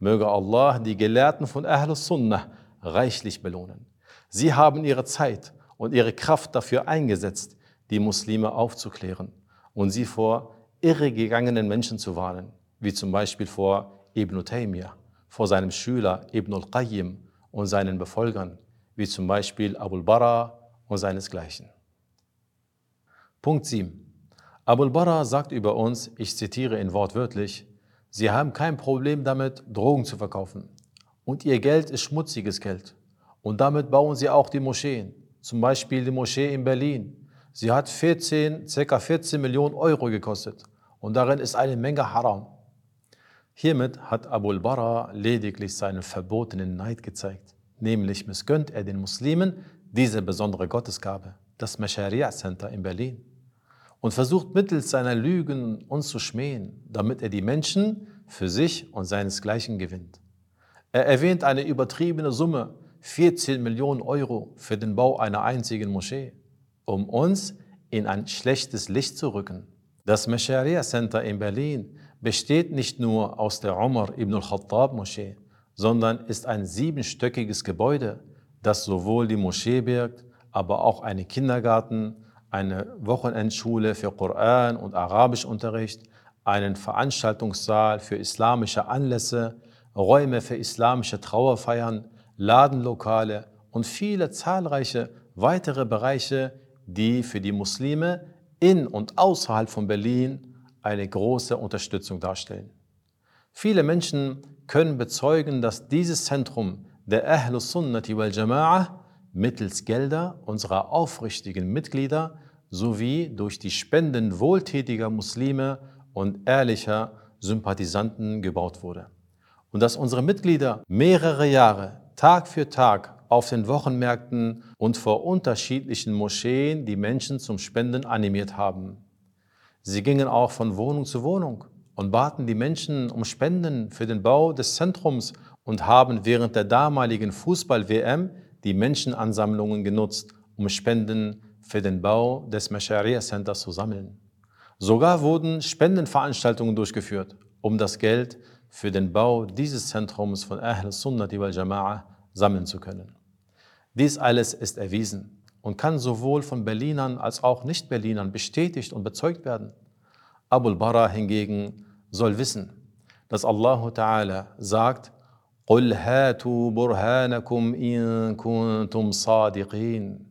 Möge Allah die Gelehrten von Ahlus Sunnah reichlich belohnen. Sie haben ihre Zeit und ihre Kraft dafür eingesetzt, die Muslime aufzuklären und sie vor irregegangenen Menschen zu warnen, wie zum Beispiel vor Ibn Taymiyyah, vor seinem Schüler Ibn al-Qayyim und seinen Befolgern, wie zum Beispiel Abul Bara und seinesgleichen. Punkt 7. Abul Bara sagt über uns, ich zitiere ihn wortwörtlich, Sie haben kein Problem damit, Drogen zu verkaufen. Und ihr Geld ist schmutziges Geld. Und damit bauen sie auch die Moscheen. Zum Beispiel die Moschee in Berlin. Sie hat 14, ca. 14 Millionen Euro gekostet. Und darin ist eine Menge Haram. Hiermit hat Abul Bara lediglich seinen verbotenen Neid gezeigt. Nämlich missgönnt er den Muslimen diese besondere Gottesgabe, das Mesharia Center in Berlin, und versucht mittels seiner Lügen uns zu schmähen, damit er die Menschen für sich und seinesgleichen gewinnt. Er erwähnt eine übertriebene Summe, 14 Millionen Euro für den Bau einer einzigen Moschee, um uns in ein schlechtes Licht zu rücken. Das Mesharia Center in Berlin besteht nicht nur aus der Umar ibn al-Khattab Moschee, sondern ist ein siebenstöckiges Gebäude, das sowohl die Moschee birgt, aber auch einen Kindergarten, eine Wochenendschule für Koran und Arabischunterricht, einen Veranstaltungssaal für islamische Anlässe, Räume für islamische Trauerfeiern, Ladenlokale und viele zahlreiche weitere Bereiche, die für die Muslime in und außerhalb von Berlin eine große Unterstützung darstellen. Viele Menschen können bezeugen, dass dieses Zentrum der Ahlus Sunnati wal Jama'ah mittels Gelder unserer aufrichtigen Mitglieder sowie durch die Spenden wohltätiger Muslime und ehrlicher Sympathisanten gebaut wurde. Und dass unsere Mitglieder mehrere Jahre Tag für Tag auf den Wochenmärkten und vor unterschiedlichen Moscheen die Menschen zum Spenden animiert haben. Sie gingen auch von Wohnung zu Wohnung und baten die Menschen um Spenden für den Bau des Zentrums und haben während der damaligen Fußball-WM die Menschenansammlungen genutzt, um Spenden für den Bau des Masharia Centers zu sammeln. Sogar wurden Spendenveranstaltungen durchgeführt, um das Geld für den Bau dieses Zentrums von Ahl Sunnati wal Jama'ah sammeln zu können. Dies alles ist erwiesen und kann sowohl von Berlinern als auch Nicht-Berlinern bestätigt und bezeugt werden. Abul Bara hingegen soll wissen, dass Allah Ta'ala sagt, قُلْ هَاتُوا بُرْهَانَكُمْ إِن كُنْتُمْ صَادِقِينَ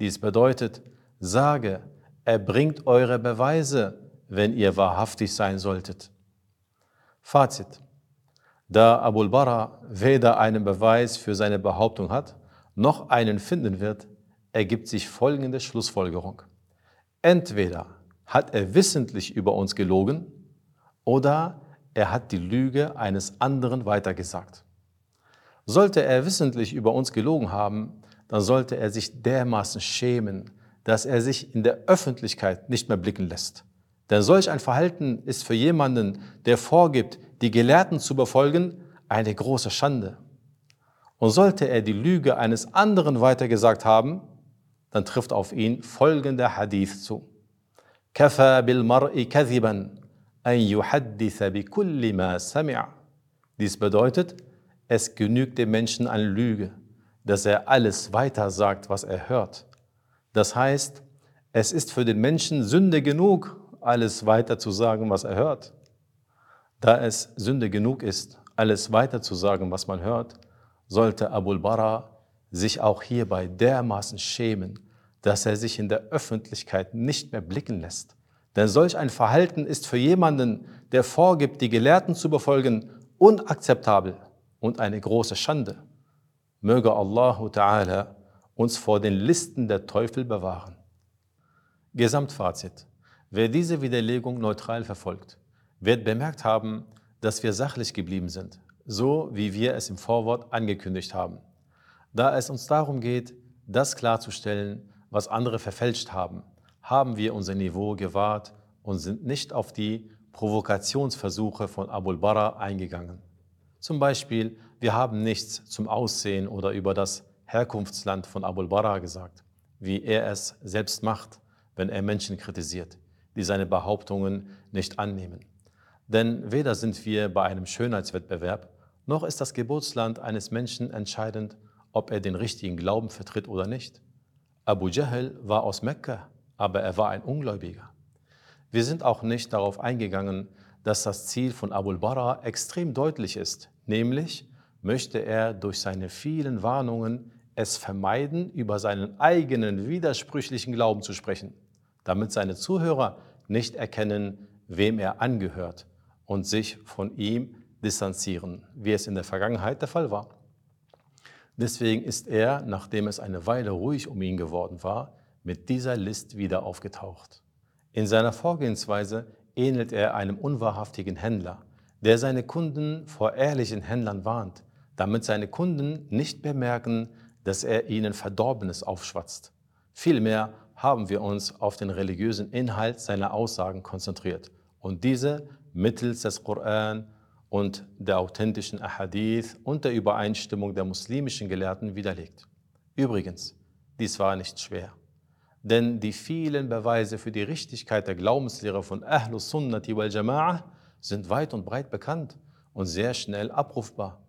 dies bedeutet, sage, erbringt eure Beweise, wenn ihr wahrhaftig sein solltet. Fazit. Da Abul Bara weder einen Beweis für seine Behauptung hat, noch einen finden wird, ergibt sich folgende Schlussfolgerung. Entweder hat er wissentlich über uns gelogen oder er hat die Lüge eines anderen weitergesagt. Sollte er wissentlich über uns gelogen haben, dann sollte er sich dermaßen schämen, dass er sich in der Öffentlichkeit nicht mehr blicken lässt. Denn solch ein Verhalten ist für jemanden, der vorgibt, die Gelehrten zu befolgen, eine große Schande. Und sollte er die Lüge eines anderen weitergesagt haben, dann trifft auf ihn folgender Hadith zu. كفى بالمرء كذبا أن يحدث بكل ما سمع. Dies bedeutet, es genügt dem Menschen an Lüge, dass er alles weiter sagt, was er hört. Das heißt, es ist für den Menschen Sünde genug, alles weiter zu sagen, was er hört. Da es Sünde genug ist, alles weiter zu sagen, was man hört, sollte Abul Bara sich auch hierbei dermaßen schämen, dass er sich in der Öffentlichkeit nicht mehr blicken lässt. Denn solch ein Verhalten ist für jemanden, der vorgibt, die Gelehrten zu befolgen, unakzeptabel und eine große Schande. Möge Allah Ta'ala uns vor den Listen der Teufel bewahren. Gesamtfazit. Wer diese Widerlegung neutral verfolgt, wird bemerkt haben, dass wir sachlich geblieben sind, so wie wir es im Vorwort angekündigt haben. Da es uns darum geht, das klarzustellen, was andere verfälscht haben, haben wir unser Niveau gewahrt und sind nicht auf die Provokationsversuche von Abul Bara eingegangen. Zum Beispiel, wir haben nichts zum Aussehen oder über das Herkunftsland von Abul Bara gesagt, wie er es selbst macht, wenn er Menschen kritisiert, die seine Behauptungen nicht annehmen. Denn weder sind wir bei einem Schönheitswettbewerb, noch ist das Geburtsland eines Menschen entscheidend, ob er den richtigen Glauben vertritt oder nicht. Abu Jahl war aus Mekka, aber er war ein Ungläubiger. Wir sind auch nicht darauf eingegangen, dass das Ziel von Abul Bara extrem deutlich ist, nämlich möchte er durch seine vielen Warnungen es vermeiden, über seinen eigenen widersprüchlichen Glauben zu sprechen, damit seine Zuhörer nicht erkennen, wem er angehört und sich von ihm distanzieren, wie es in der Vergangenheit der Fall war. Deswegen ist er, nachdem es eine Weile ruhig um ihn geworden war, mit dieser List wieder aufgetaucht. In seiner Vorgehensweise ähnelt er einem unwahrhaftigen Händler, der seine Kunden vor ehrlichen Händlern warnt, damit seine Kunden nicht bemerken, dass er ihnen Verdorbenes aufschwatzt. Vielmehr haben wir uns auf den religiösen Inhalt seiner Aussagen konzentriert und diese mittels des Koran und der authentischen Ahadith und der Übereinstimmung der muslimischen Gelehrten widerlegt. Übrigens, dies war nicht schwer, denn die vielen Beweise für die Richtigkeit der Glaubenslehre von Ahlus Sunnati wal Jama'ah sind weit und breit bekannt und sehr schnell abrufbar.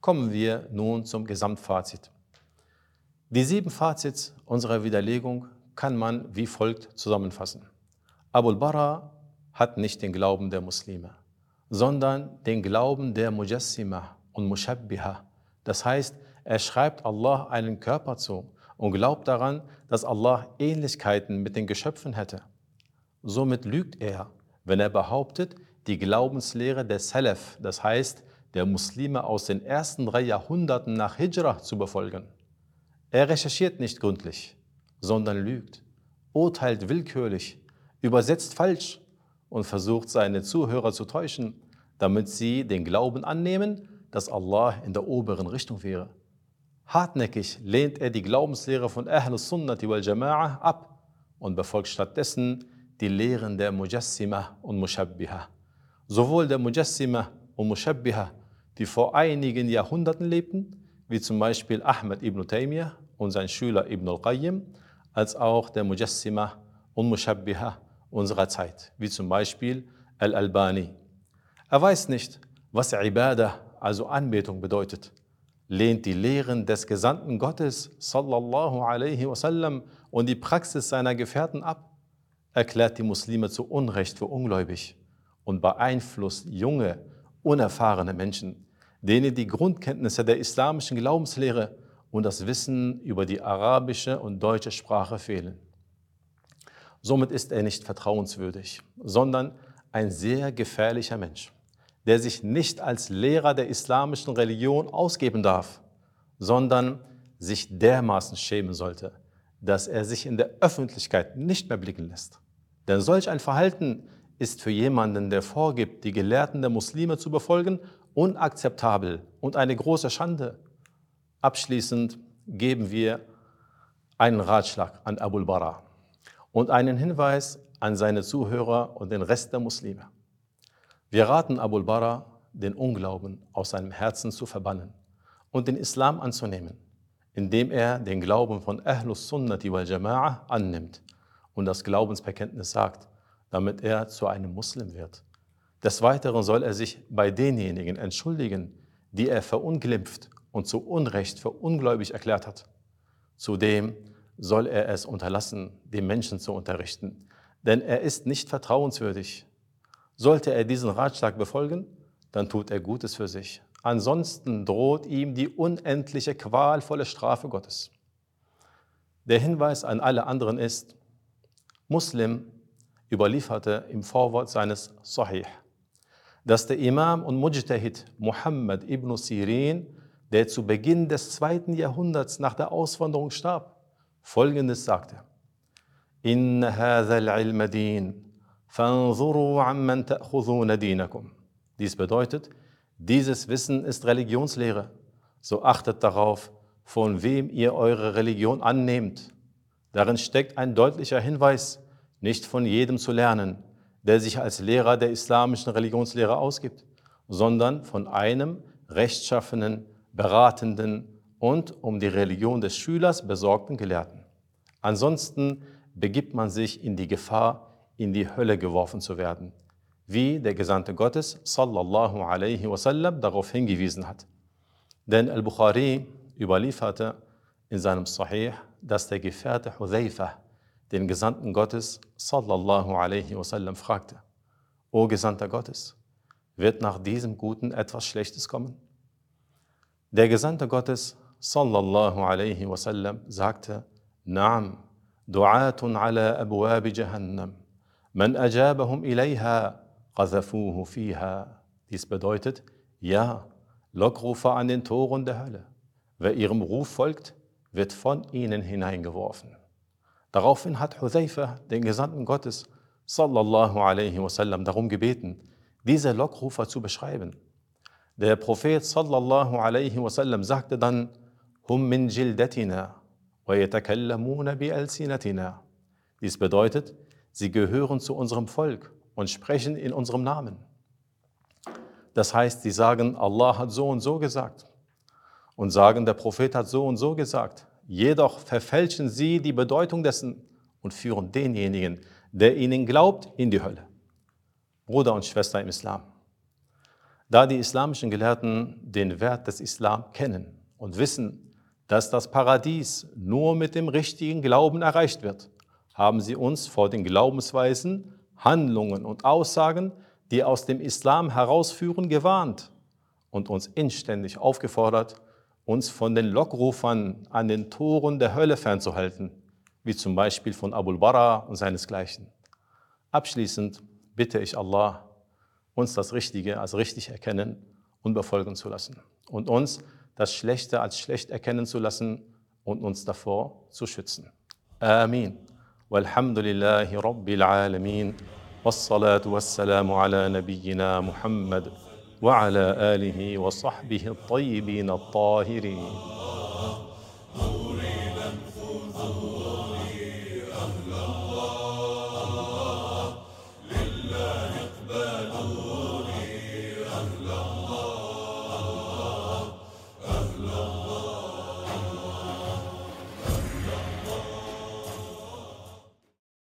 Kommen wir nun zum Gesamtfazit. Die sieben Fazits unserer Widerlegung kann man wie folgt zusammenfassen. Abul Bara hat nicht den Glauben der Muslime, sondern den Glauben der Mujassima und Mushabbiha. Das heißt, er schreibt Allah einen Körper zu und glaubt daran, dass Allah Ähnlichkeiten mit den Geschöpfen hätte. Somit lügt er, wenn er behauptet, die Glaubenslehre der Salaf, das heißt der Muslime aus den ersten drei Jahrhunderten nach Hijrah zu befolgen. Er recherchiert nicht gründlich, sondern lügt, urteilt willkürlich, übersetzt falsch und versucht seine Zuhörer zu täuschen, damit sie den Glauben annehmen, dass Allah in der oberen Richtung wäre. Hartnäckig lehnt er die Glaubenslehre von Ahlus Sunnati wal Jama'ah ab und befolgt stattdessen die Lehren der Mujassima und Mushabbiha. Sowohl der Mujassima und Mushabbiha, die vor einigen Jahrhunderten lebten, wie zum Beispiel Ahmed ibn Taymiyyah und sein Schüler Ibn al-Qayyim, als auch der Mujassima und Mushabbiha unserer Zeit, wie zum Beispiel Al-Albani. Er weiß nicht, was Ibadah, also Anbetung, bedeutet, lehnt die Lehren des Gesandten Gottes sallallahu alaihi wasallam und die Praxis seiner Gefährten ab, erklärt die Muslime zu Unrecht für ungläubig und beeinflusst junge, unerfahrene Menschen denen die Grundkenntnisse der islamischen Glaubenslehre und das Wissen über die arabische und deutsche Sprache fehlen. Somit ist er nicht vertrauenswürdig, sondern ein sehr gefährlicher Mensch, der sich nicht als Lehrer der islamischen Religion ausgeben darf, sondern sich dermaßen schämen sollte, dass er sich in der Öffentlichkeit nicht mehr blicken lässt. Denn solch ein Verhalten ist für jemanden, der vorgibt, die Gelehrten der Muslime zu befolgen unakzeptabel und eine große Schande. Abschließend geben wir einen Ratschlag an Abul Bara und einen Hinweis an seine Zuhörer und den Rest der Muslime. Wir raten Abul Bara, den Unglauben aus seinem Herzen zu verbannen und den Islam anzunehmen, indem er den Glauben von Ahlus Sunnati wal Jama'ah annimmt und das Glaubensbekenntnis sagt, damit er zu einem Muslim wird. Des Weiteren soll er sich bei denjenigen entschuldigen, die er verunglimpft und zu Unrecht für ungläubig erklärt hat. Zudem soll er es unterlassen, die Menschen zu unterrichten, denn er ist nicht vertrauenswürdig. Sollte er diesen Ratschlag befolgen, dann tut er Gutes für sich. Ansonsten droht ihm die unendliche qualvolle Strafe Gottes. Der Hinweis an alle anderen ist, Muslim überlieferte im Vorwort seines Sahih dass der Imam und Mujtahid Muhammad ibn Sirin, der zu Beginn des zweiten Jahrhunderts nach der Auswanderung starb, folgendes sagte: In al-ilm din, fanzuru amman ta'khudhuna dinakum. Dies bedeutet, dieses Wissen ist Religionslehre. So achtet darauf, von wem ihr eure Religion annehmt. Darin steckt ein deutlicher Hinweis, nicht von jedem zu lernen, der sich als Lehrer der islamischen Religionslehre ausgibt, sondern von einem rechtschaffenen, beratenden und um die Religion des Schülers besorgten Gelehrten. Ansonsten begibt man sich in die Gefahr, in die Hölle geworfen zu werden, wie der Gesandte Gottes sallallahu alaihi wasallam darauf hingewiesen hat. Denn Al-Bukhari überlieferte in seinem Sahih, dass der Gefährte Hudhaifa den Gesandten Gottes sallallahu alaihi wasallam fragte, O Gesandter Gottes, wird nach diesem Guten etwas Schlechtes kommen? Der Gesandte Gottes sallallahu alaihi wasallam sagte, Naam, du'atun ala abwab jahannam, man ajabahum ilayha, qazafuhu fiha. Dies bedeutet, ja, Lockrufer an den Toren der Hölle. Wer ihrem Ruf folgt, wird von ihnen hineingeworfen. Daraufhin hat Hudhaifa den Gesandten Gottes sallallahu alaihi wasallam darum gebeten, diese Lockrufer zu beschreiben. Der Prophet sallallahu alaihi wasallam sagte dann, Hum min jildatina wa yatakallamuna bi alsinatina. Dies bedeutet, sie gehören zu unserem Volk und sprechen in unserem Namen. Das heißt, sie sagen, Allah hat so und so gesagt und sagen, der Prophet hat so und so gesagt Jedoch verfälschen sie die Bedeutung dessen und führen denjenigen, der ihnen glaubt, in die Hölle. Bruder und Schwester im Islam. Da die islamischen Gelehrten den Wert des Islam kennen und wissen, dass das Paradies nur mit dem richtigen Glauben erreicht wird, haben sie uns vor den Glaubensweisen, Handlungen und Aussagen, die aus dem Islam herausführen, gewarnt und uns inständig aufgefordert, uns von den Lockrufern an den Toren der Hölle fernzuhalten, wie zum Beispiel von Abul Bara und seinesgleichen. Abschließend bitte ich Allah, uns das Richtige als richtig erkennen und befolgen zu lassen und uns das Schlechte als schlecht erkennen zu lassen und uns davor zu schützen. Amin. والحمد لله رب العالمين والصلاة والسلام على نبينا محمد وعلى آله وصحبه الطيبين الطاهرين.